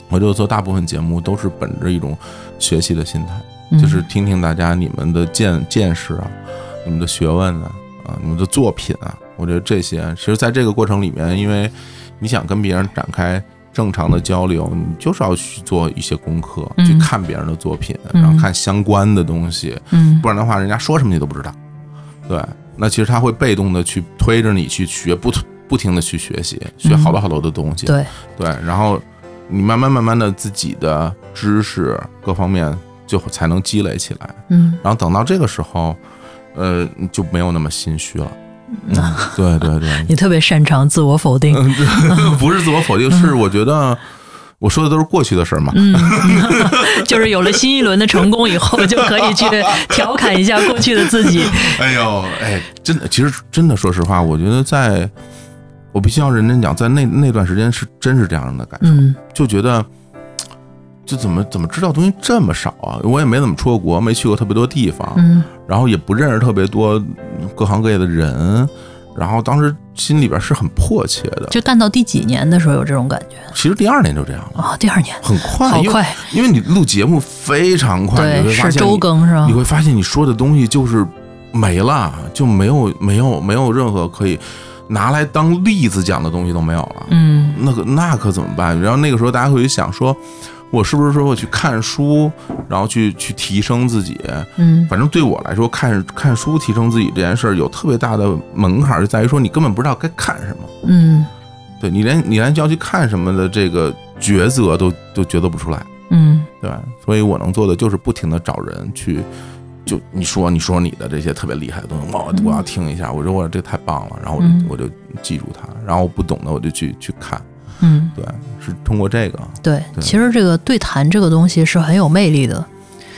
我就做大部分节目都是本着一种学习的心态。嗯，就是听听大家你们的见见识啊，你们的学问啊，啊，你们的作品啊，我觉得这些，其实在这个过程里面，因为你想跟别人展开正常的交流，你就是要去做一些功课，嗯去看别人的作品，嗯然后看相关的东西，嗯不然的话，人家说什么你都不知道。对，那其实他会被动的去推着你去学，不不停的去学习，学好多好多的东西。对，对，然后你慢慢慢慢的自己的知识各方面就才能积累起来。嗯然后等到这个时候，呃，就没有那么心虚了。嗯，对对对，(laughs) 你特别擅长自我否定，(laughs) 不是自我否定，是我觉得我说的都是过去的事儿嘛。嗯，(laughs) (laughs) 就是有了新一轮的成功以后，就可以去调侃一下过去的自己。(laughs) 哎呦，哎，真的，其实真的，说实话，我觉得在，我必须要认真讲，在那那段时间是真是这样的感受，嗯就觉得。就怎么怎么知道东西这么少啊？我也没怎么出过国，没去过特别多地方，嗯然后也不认识特别多各行各业的人，然后当时心里边是很迫切的。就干到第几年的时候有这种感觉其实第二年就这样了，啊？第二年，很快，因为好快，因为你录节目非常快，你对，会发是周现你更是吧你？会发现你说的东西就是没了，就没有没有没有任何可以拿来当例子讲的东西都没有了。嗯那个那可怎么办？然后那个时候大家会想说，我是不是说我去看书，然后去去提升自己？嗯反正对我来说，看看书提升自己这件事儿有特别大的门槛，就在于说你根本不知道该看什么。嗯对你连你连要去看什么的这个抉择都都抉择不出来。嗯对吧？所以我能做的就是不停的找人去，就你说你说你的这些特别厉害的东西，我我要听一下，我说我这太棒了，然后我就、嗯我就记住它，然后不懂的我就去去看，嗯，对，是通过这个，对，对其实这个对谈这个东西是很有魅力的。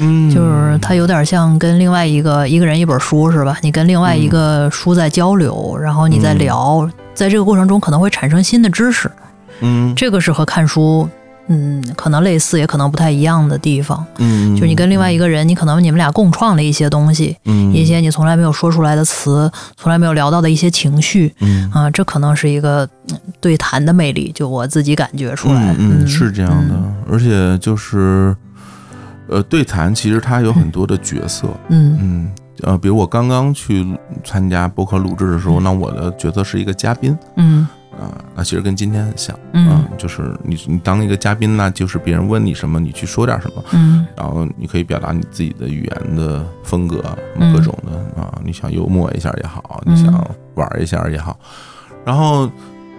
嗯就是它有点像跟另外一个一个人一本书是吧？你跟另外一个书在交流，然后你在聊，在这个过程中可能会产生新的知识，嗯这个是和看书。嗯，可能类似，也可能不太一样的地方，嗯，就是你跟另外一个人，你可能你们俩共创了一些东西，嗯。一些你从来没有说出来的词，从来没有聊到的一些情绪，嗯啊，这可能是一个嗯对谈的魅力，就我自己感觉出来。嗯嗯是这样的，而且就是呃对谈其实它有很多的角色，嗯。嗯。呃，比如我刚刚去参加播客录制的时候，那我的角色是一个嘉宾，嗯啊，那其实跟今天很像，嗯。啊，就是你你当一个嘉宾呢，就是别人问你什么，你去说点什么，嗯。然后你可以表达你自己的语言的风格，嗯。各种的啊，你想幽默一下也好，嗯你想玩一下也好，然后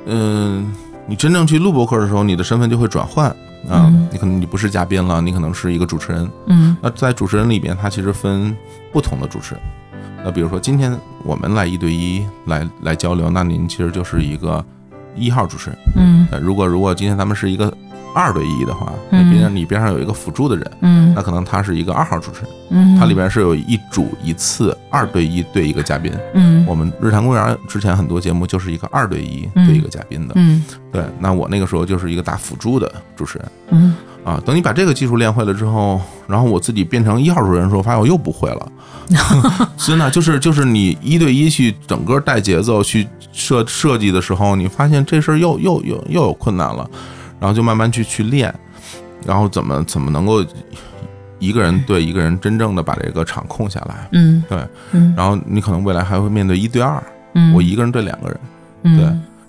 嗯、你真正去录播客的时候，你的身份就会转换啊嗯，你可能你不是嘉宾了，你可能是一个主持人，嗯。那在主持人里边，他其实分不同的主持人。那比如说今天我们来一对一来来交流，那您其实就是一个一号主持人。嗯呃，如果如果今天咱们是一个二对一的话，那嗯边上你边上有一个辅助的人，嗯那可能他是一个二号主持人，嗯，他里边是有一主一次二对一对一个嘉宾。嗯我们日坛公园之前很多节目就是一个二对一嗯对一个嘉宾的，嗯对。那我那个时候就是一个打辅助的主持人。嗯啊，等你把这个技术练会了之后，然后我自己变成一号主持人的时候，发现我又不会了。(laughs) 真的就是就是你一对一去整个带节奏去设设计的时候，你发现这事儿又又又又有困难了，然后就慢慢去去练，然后怎么怎么能够一个人对一个人真正的把这个场控下来。嗯。对，嗯。然后你可能未来还会面对一对二，嗯，我一个人对两个人，嗯。对。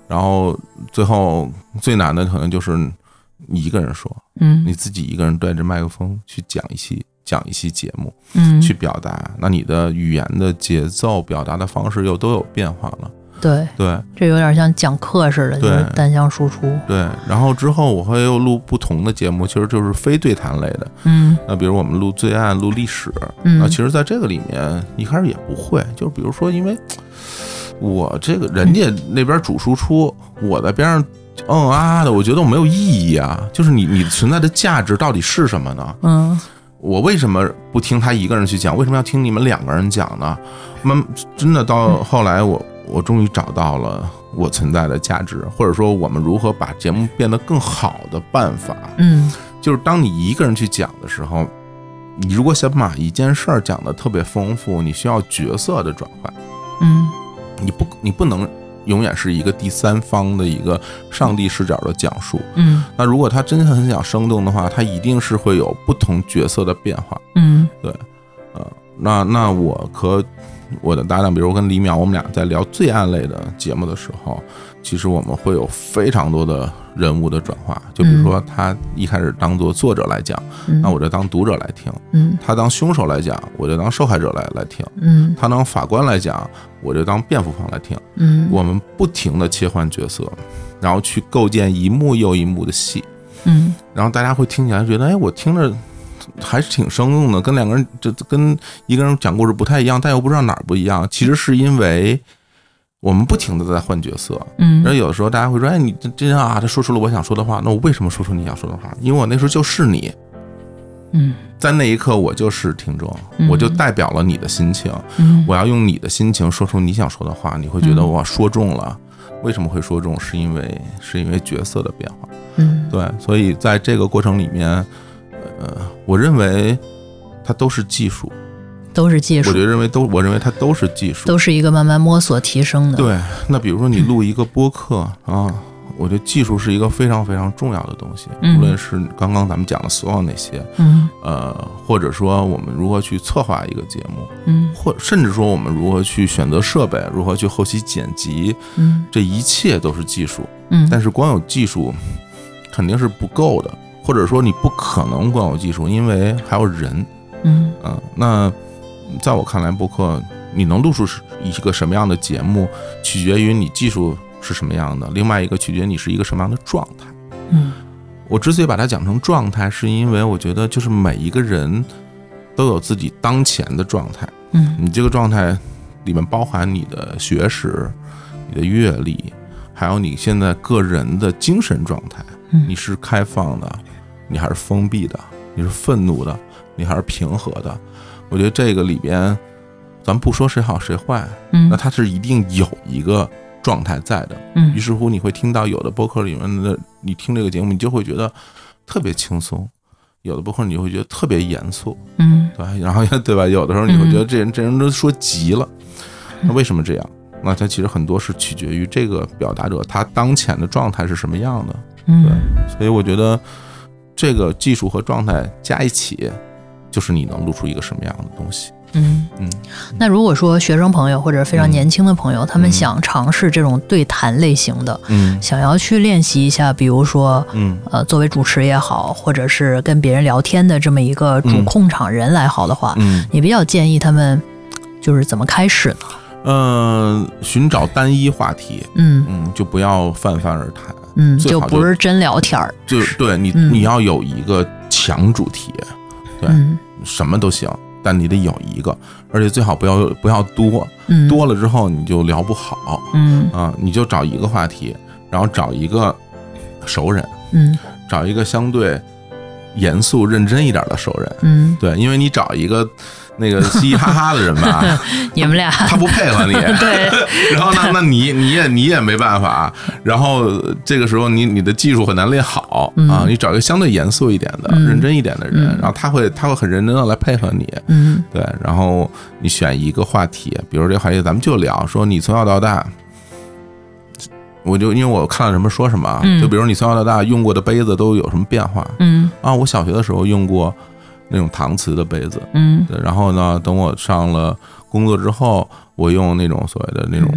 然后最后最难的可能就是你一个人说，嗯。你自己一个人对着麦克风去讲一期讲一期节目，嗯。去表达，那你的语言的节奏、表达的方式又都有变化了。对，对。这有点像讲课似的，就是单向输出。对，然后之后我会又录不同的节目，其实就是非对谈类的。嗯。那比如我们录罪案、录历史，嗯。那其实在这个里面一开始也不会，就是比如说，因为我这个人家那边主输出，我在边上嗯啊的，我觉得我没有意义啊。就是你你存在的价值到底是什么呢？嗯我为什么不听他一个人去讲？为什么要听你们两个人讲呢？慢，真的到后来我，我终于找到了我存在的价值，或者说我们如何把节目变得更好的办法。嗯就是当你一个人去讲的时候，你如果想把一件事儿讲得特别丰富，你需要角色的转换，嗯你不你不能永远是一个第三方的一个上帝视角的讲述。嗯那如果他真的很想生动的话，他一定是会有不同角色的变化。嗯对呃，那那我和我的搭档，比如跟李淼，我们俩在聊罪案类的节目的时候，其实我们会有非常多的人物的转化。就比如说，他一开始当做作者来讲，嗯，那我就当读者来听；嗯他当凶手来讲，我就当受害者来来听；嗯他当法官来讲，我就当辩护方来听。嗯我们不停的切换角色，然后去构建一幕又一幕的戏。嗯然后大家会听起来觉得，哎，我听着还是挺生动的，跟两个人就跟一个人讲故事不太一样，但又不知道哪儿不一样。其实是因为我们不停的在换角色，嗯。然后有的时候大家会说，哎，你这这样啊，他说出了我想说的话，那我为什么说出你想说的话？因为我那时候就是你，嗯。在那一刻我就是听众，嗯。我就代表了你的心情，嗯。我要用你的心情说出你想说的话，你会觉得我说中了。为什么会说中？是因为是因为角色的变化。嗯。对，所以在这个过程里面，呃，我认为它都是技术，都是技术我觉，得认为都，我认为它都是技术。都是一个慢慢摸索提升的。，对，那比如说你录一个播客啊，我觉得技术是一个非常非常重要的东西，嗯无论是刚刚咱们讲的所有那些，嗯呃，或者说我们如何去策划一个节目，嗯或甚至说我们如何去选择设备，如何去后期剪辑，嗯这一切都是技术。嗯，但是光有技术肯定是不够的，或者说你不可能光有技术，因为还有人。嗯嗯，那在我看来，播客你能录出是一个什么样的节目，取决于你技术是什么样的，另外一个取决于你是一个什么样的状态。嗯我之所以把它讲成状态，是因为我觉得就是每一个人都有自己当前的状态，嗯你这个状态里面包含你的学识、你的阅历，还有你现在个人的精神状态。嗯你是开放的，你还是封闭的？你是愤怒的，你还是平和的？我觉得这个里边，咱不说谁好谁坏，嗯那它是一定有一个状态在的。嗯于嗯是乎，你会听到有的播客里面的，你听这个节目，你就会觉得特别轻松；有的播客你会觉得特别严肃，嗯对，然后对吧？有的时候你会觉得这人这人都说急了，那为什么这样？那它其实很多是取决于这个表达者他当前的状态是什么样的。嗯所以我觉得这个技术和状态加一起，就是你能录出一个什么样的东西。嗯嗯。那如果说学生朋友或者非常嗯年轻的朋友，他们嗯想尝试这种对谈类型的，嗯想要去练习一下，比如说。嗯呃，作为主持也好，或者是跟别人聊天的这么一个主嗯控场人来好的话，嗯你比较建议他们就是怎么开始呢？呃，寻找单一话题，嗯嗯，就不要泛泛而谈，嗯，就就不是真聊天儿。就对你嗯你要有一个强主题，对嗯什么都行。但你得有一个，而且最好不要不要多，嗯，多了之后你就聊不好嗯啊。你就找一个话题，然后找一个熟人，嗯找一个相对严肃认真一点的熟人，嗯，对，因为你找一个那个嘻嘻哈哈的人吧，(laughs) 你们俩。他不配合你，(laughs) 对，(laughs) 然后那，那你你也你也没办法，然后这个时候你你的技术很难练好嗯。啊，你找一个相对严肃一点的、嗯。认真一点的人嗯，然后他会他会很认真的来配合你，嗯。对，然后你选一个话题，比如这个话题咱们就聊说你从小到大。我就因为我看了什么说什么，嗯。就比如你从小到大用过的杯子都有什么变化。嗯。啊？我小学的时候用过那种搪瓷的杯子，嗯。对，然后呢，等我上了工作之后，我用那种所谓的那种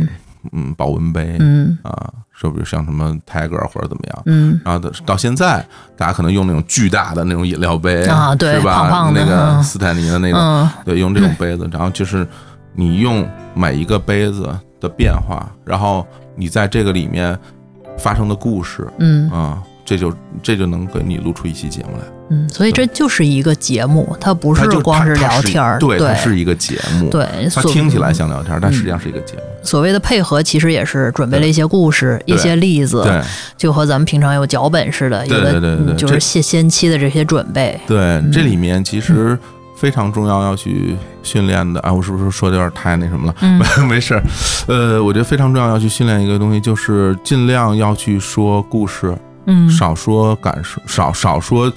嗯。保温杯嗯。啊，是不是像什么 Tiger 或者怎么样？嗯。然后到到现在，大家可能用那种巨大的那种饮料杯啊对是吧？胖胖的那个嗯。斯坦尼的那种，嗯。对，用这种杯子，然后就是你用每一个杯子的变化，然后你在这个里面发生的故事嗯。啊，这就这就能给你录出一期节目来。嗯，所以这就是一个节目，它不是光它它聊天儿，对，是一个节目，对，它听起来像聊天，但实际上是一个节目。所谓的配合，其实也是准备了一些故事、一些例子，对。就和咱们平常有脚本似的，对对对对嗯就是先先期的这些准备。对，这里面其实非常重要要去训练的啊，我是不是说的有点太那什么了？嗯 (laughs) 没事儿，呃，我觉得非常重要要去训练一个东西，就是尽量要去说故事，嗯少说感受，少少说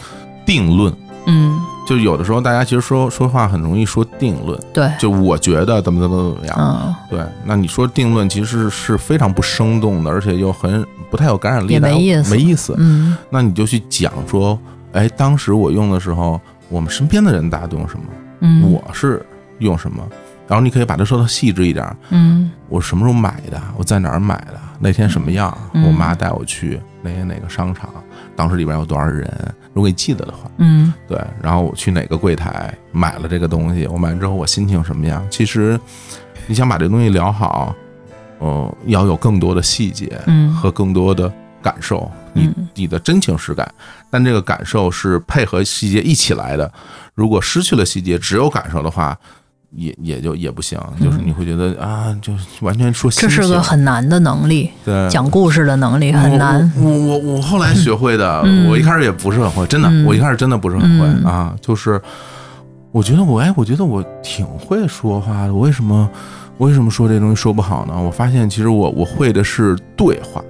定论。嗯，就有的时候大家其实说说话很容易说定论，对，就我觉得怎么怎么怎么样。嗯，对，那你说定论其实是非常不生动的，而且又很不太有感染力的，没意思没意思。嗯那你就去讲说，哎，当时我用的时候，我们身边的人大家都用什么，嗯，我是用什么，然后你可以把它说的细致一点儿。嗯我什么时候买的？我在哪儿买的？那天什么样？嗯我妈带我去哪哪个商场，当时里边有多少人？如果你记得的话，嗯对。然后我去哪个柜台买了这个东西？我买完之后我心情什么样？其实你想把这东西聊好，呃，要有更多的细节嗯和更多的感受，你你的真情实感，但这个感受是配合细节一起来的。如果失去了细节，只有感受的话，也也就也不行，就是你会觉得啊，就完全说这是个很难的能力，对讲故事的能力很难。我我我我后来学会的，嗯我一开始也不是很会，真的，嗯我一开始真的不是很会、嗯啊。就是我觉得我哎，我觉得我挺会说话的，我为什么为什么说这东西说不好呢？我发现其实我我会的是对话，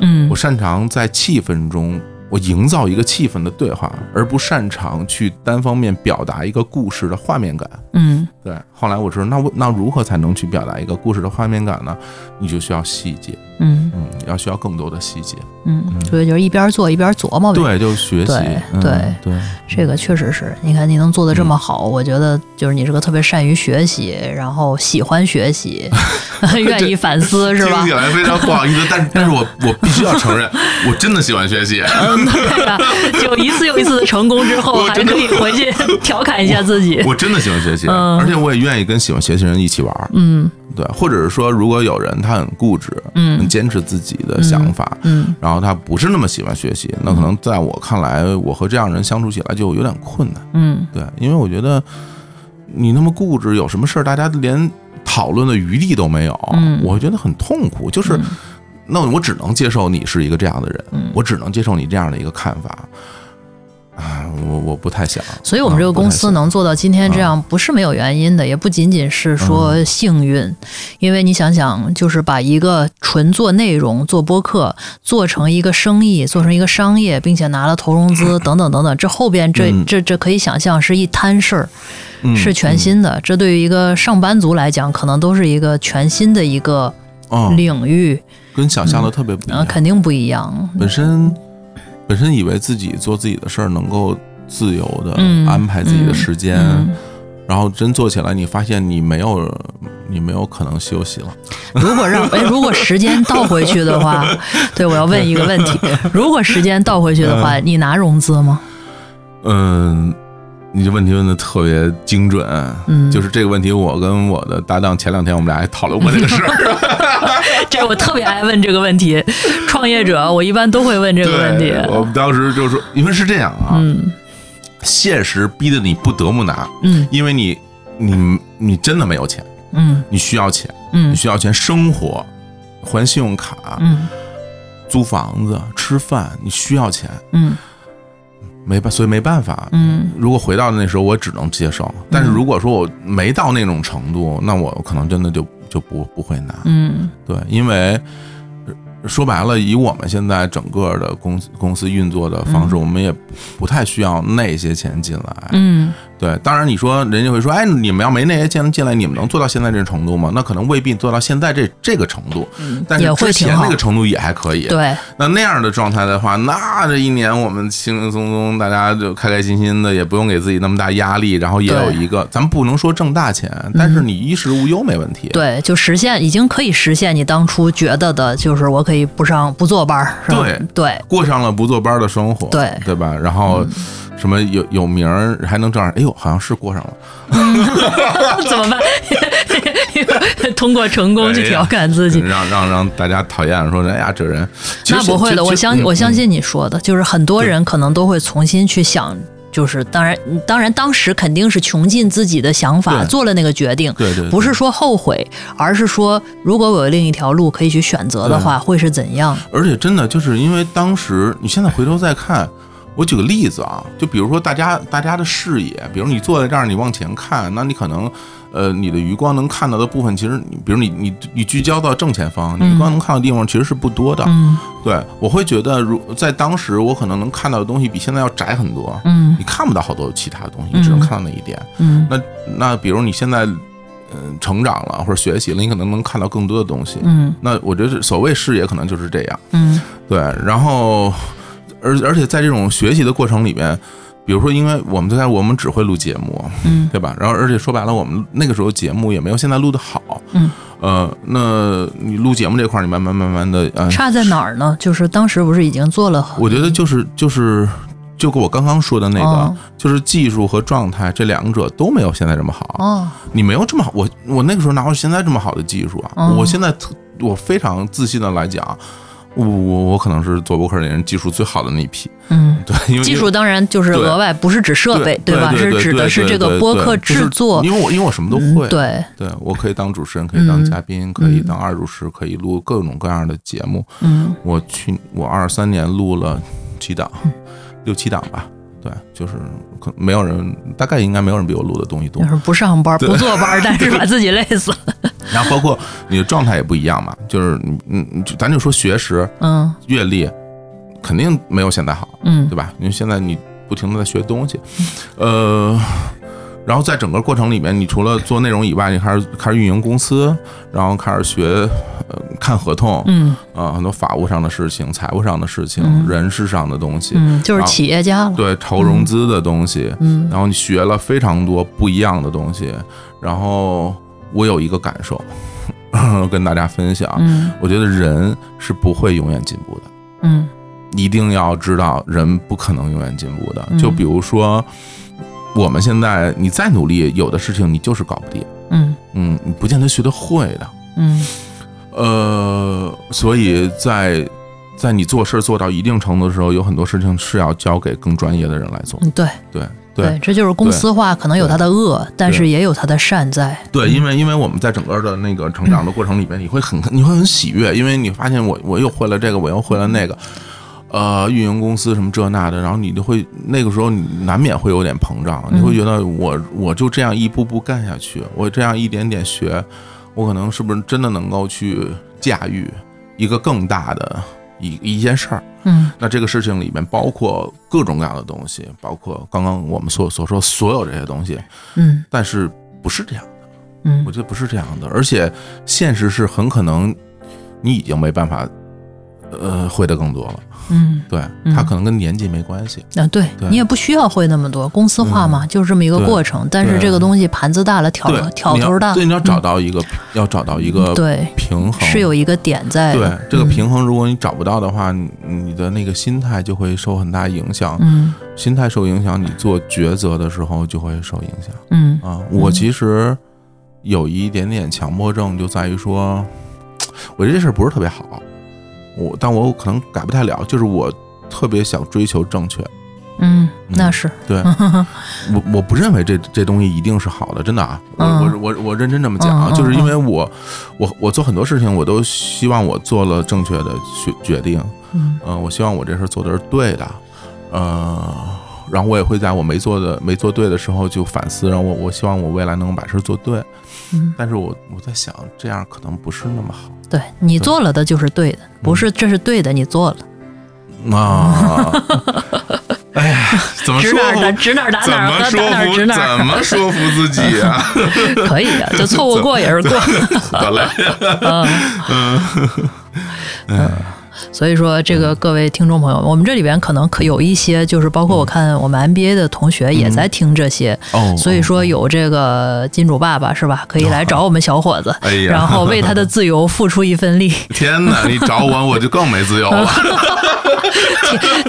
嗯我擅长在气氛中。我营造一个气氛的对话，而不擅长去单方面表达一个故事的画面感。嗯对，后来我知道，那我那如何才能去表达一个故事的画面感呢？你就需要细节，嗯嗯，要需要更多的细节。嗯，所以就是一边做一边琢磨呗。对，就学习，对嗯对对，这个确实是，你看你能做的这嗯么好，我觉得就是你是个特别善于学习，然后喜欢学习，(laughs) 愿意反思，是吧听起？来非常不好意思，但但是我我必须要承认，(laughs) 我真的喜欢学习。(laughs) 嗯，对呀、就一次又一次的成功之后，还可以回去调侃一下自己。我真的喜欢学习，嗯而且我也愿意跟喜欢学习的人一起玩。嗯对，或者是说，如果有人他很固执，嗯很坚持自己的想法，嗯然后他不是那么喜欢学习，那可能在我看来，我和这样人相处起来就有点困难。嗯对，因为我觉得你那么固执，有什么事儿大家连讨论的余地都没有，嗯我会觉得很痛苦。就是，那我只能接受你是一个这样的人，嗯我只能接受你这样的一个看法。啊，我我不太想。所以，我们这个公司啊能做到今天这样，不是没有原因的，也不仅仅是说幸运。因为你想想，就是把一个纯做内容、做播客做成一个生意，做成一个商业，并且拿了投融资 (laughs) 等等等等，这后边这嗯这这可以想象是一摊事儿，嗯是全新的。这对于一个上班族来讲，可能都是一个全新的一个哦，领域，跟想象的特别不一啊，样。肯定不一样。本身本身以为自己做自己的事儿能够自由的嗯安排自己的时间，嗯然后真做起来，你发现你没有你没有可能休息了。(laughs) 如果让哎，如果时间倒回去的话，(laughs) 对，我要问一个问题：(laughs) 如果时间倒回去的话，你拿融资吗？嗯，你这问题问的特别精准，嗯就是这个问题，我跟我的搭档前两天我们俩还讨论过这个事儿。(laughs) 这我特别爱问这个问题，创业者我一般都会问这个问题。我们当时就说，因为是这样啊，嗯现实逼得你不得不拿，嗯因为你你你真的没有钱，嗯你需要钱，嗯你需要钱生活，还信用卡，嗯租房子、吃饭，你需要钱，嗯没办，所以没办法。嗯如果回到那时候，我只能接受。但是如果说我没到那种程度，那我可能真的就就不不会拿。嗯对，因为呃说白了，以我们现在整个的公司公司运作的方式，我们也不不太需要那些钱进来。嗯对，当然你说人家会说，哎，你们要没那些钱进来，你们能做到现在这程度吗？那可能未必做到现在这这个程度，但是之前那个程度也还可以。对，那那样的状态的话，那这一年我们轻轻松松，大家就开开心心的，也不用给自己那么大压力，然后也有一个，咱们不能说挣大钱，但是你衣食无忧没问题。对，就实现已经可以实现你当初觉得的，就是我可以不上不坐班儿，是吧？对对，过上了不坐班的生活，对对吧？然后什么有有名儿还能挣上，哎呦，好像是过上了。(laughs) 怎么办？(laughs) 通过成功去调侃自己。让让让大家讨厌说，哎呀，这人那不会的，我相嗯我相信你说的，就是很多人可能都会重新去想，就是当然当然当时肯定是穷尽自己的想法做了那个决定，对对对不是说后悔，而是说如果我有另一条路可以去选择的话，会是怎样？而且真的就是因为当时，你现在回头再看，我举个例子啊，就比如说大家大家的视野，比如你坐在这儿，你往前看，那你可能。呃，你的余光能看到的部分，其实你，比如你你你聚焦到正前方，你余光能看到的地方其实是不多的。嗯对，我会觉得，如在当时，我可能能看到的东西比现在要窄很多。嗯你看不到好多其他的东西，你只能看到那一点。嗯那那比如你现在，嗯、成长了或者学习了，你可能能看到更多的东西。嗯那我觉得所谓视野可能就是这样。嗯对，然后而而且在这种学习的过程里边，比如说，因为我们最开始我们只会录节目，嗯对吧？然后而且说白了，我们那个时候节目也没有现在录的好，嗯，呃，那你录节目这块儿，你慢慢慢慢的，呃，差在哪儿呢？就是当时不是已经做了，我觉得就是就是就跟我刚刚说的那个，哦就是技术和状态这两者都没有现在这么好。哦你没有这么好，我我那个时候哪有现在这么好的技术啊？嗯我现在特我非常自信的来讲，我我我可能是做播客里人技术最好的那一批，嗯，(laughs) 对，因为技术当然就是额外，不是指设备，对对对是指的是这个播客制作。因为我因为我什么都会，嗯对，对我可以当主持人，可以当嗯嘉宾，可以当二主持，可以录各种各样的节目。嗯我去，我二三年录了几档，六七档吧。对，就是可没有人，大概应该没有人比我录的东西多就。是不上班不坐班，(laughs) 但是把自己累死。然后包括你的状态也不一样嘛，就是你嗯，嗯就咱就说学识、嗯阅历，肯定没有现在好，嗯对吧？因为现在你不停的在学东西，呃，然后在整个过程里面，你除了做内容以外，你开始开始运营公司，然后开始学呃看合同，嗯啊、很多法务上的事情、财务上的事情、嗯人事上的东西，嗯，就是企业家了。对投融资的东西，嗯然后你学了非常多不一样的东西，然后我有一个感受 (laughs) 跟大家分享，嗯我觉得人是不会永远进步的。嗯一定要知道，人不可能永远进步的。嗯就比如说，我们现在你再努力，有的事情你就是搞不定，嗯嗯，你不见得学得会的。嗯呃，所以在在你做事做到一定程度的时候，有很多事情是要交给更专业的人来做。嗯，对对对对，这就是公司化，可能有它的恶，但是也有它的善在。对，因为因为我们在整个的那个成长的过程里面，你会很你会很喜悦，因为你发现我我又会了这个，我又会了那个。呃，运营公司什么这那的，然后你就会那个时候你难免会有点膨胀，你会觉得我我就这样一步步干下去，我这样一点点学，我可能是不是真的能够去驾驭一个更大的一一件事儿？嗯。那这个事情里面包括各种各样的东西，包括刚刚我们所所说所有这些东西，嗯。但是不是这样的，嗯。我觉得不是这样的，而且现实是很可能你已经没办法，呃，会的更多了。嗯，对，嗯。它可能跟年纪没关系。啊，对对。你也不需要会那么多，公司化嘛，就是这么一个过程。但是这个东西盘子大了，挑，挑头大，对，你要找嗯到一个，要找到一个对，平衡，是有一个点在对。这个嗯。平衡，如果你找不到的话，你你的那个心态就会受很大影响。嗯。心态受影响，你做抉择的时候就会受影响。嗯。啊。我其实有一点点强迫症，就在于说，我觉得这事儿不是特别好，我但我可能改不太了，就是我特别想追求正确。嗯，那是。对 (laughs) 我我不认为这这东西一定是好的，真的啊，我嗯。我我我认真这么讲啊，嗯嗯就是因为我我我做很多事情，我都希望我做了正确的决决定，嗯。嗯、我希望我这事儿做的是对的，呃，然后我也会在我没做的没做对的时候就反思，然后我我希望我未来能把事儿做对，嗯，但是我我在想，这样可能不是那么好。对你做了的就是对的，不是这是对的，你做了，啊。(laughs) 哎呀，怎么说指哪儿打哪怎么说服？指哪，怎么说服自己啊？(laughs) 可以啊，就凑合过也是过。(laughs) 好嘞，嗯，所以说，这个各位听众朋友，我们这里边可能可有一些，就是包括我看我们 MBA 的同学也在听这些，哦所以说有这个金主爸爸是吧？可以来找我们小伙子，然后为他的自由付出一份力。天哪！你找我，我就更没自由了。(laughs)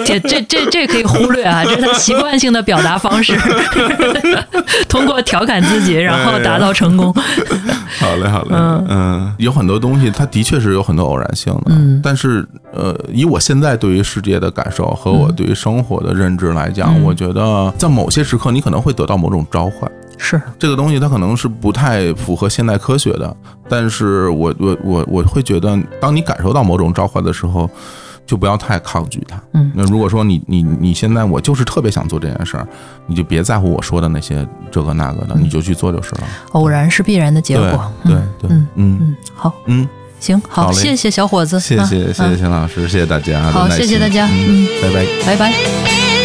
这这这这可以忽略啊，这是他习惯性的表达方式，(laughs) 通过调侃自己，然后达到成功。好嘞，好嘞，嗯嗯，有很多东西，它的确是有很多偶然性的，嗯但是呃，以我现在对于世界的感受和我对于生活的认知来讲，嗯我觉得在某些时刻，你可能会得到某种召唤。是，这个东西它可能是不太符合现代科学的，但是我我我我会觉得，当你感受到某种召唤的时候，就不要太抗拒它。嗯那如果说你你你现在我就是特别想做这件事儿，你就别在乎我说的那些这个那个的，你就去做就是了。偶然是必然的结果。对对，嗯嗯嗯，好，嗯，行，好，谢谢小伙子，啊谢谢谢谢啊钱老师，谢谢大家的好谢谢大家嗯。嗯，拜拜。拜拜。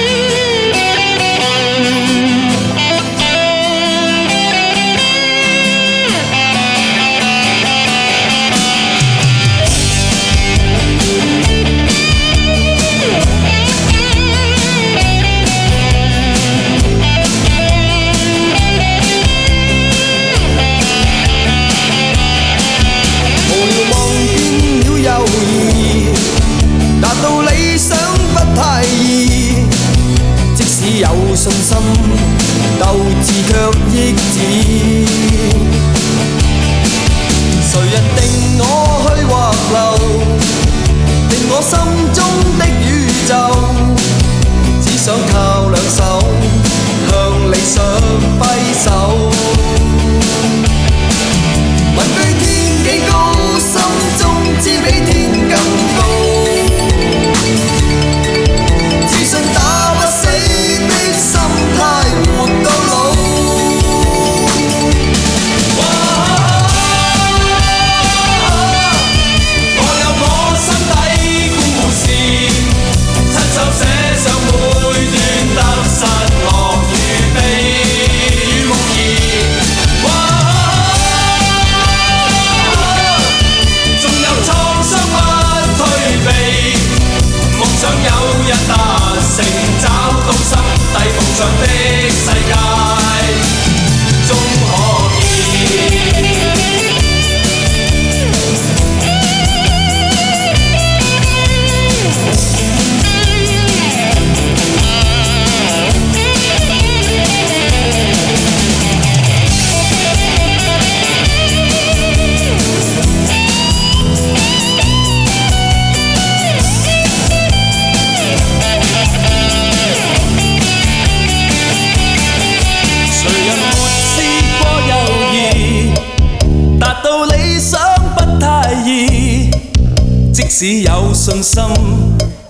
使有信心，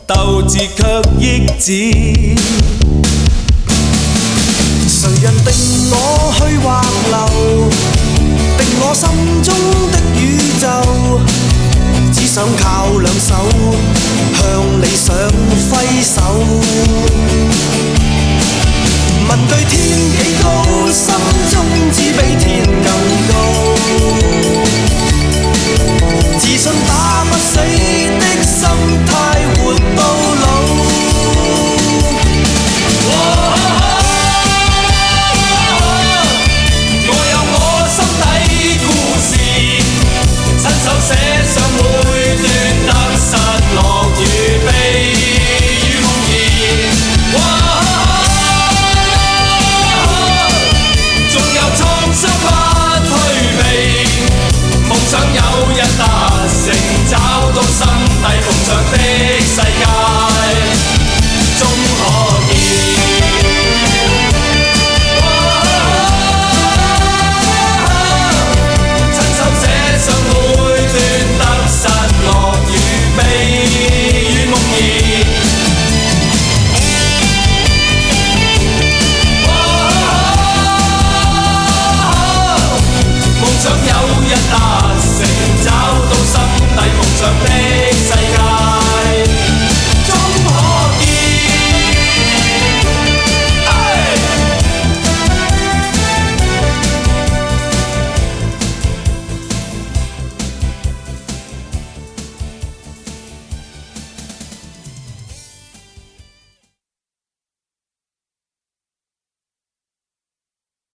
斗志却抑止。谁人定我去或留？定我心中的宇宙？只想靠两手向理想挥手。问句天几高，心中只比天更高自信打不死的心态活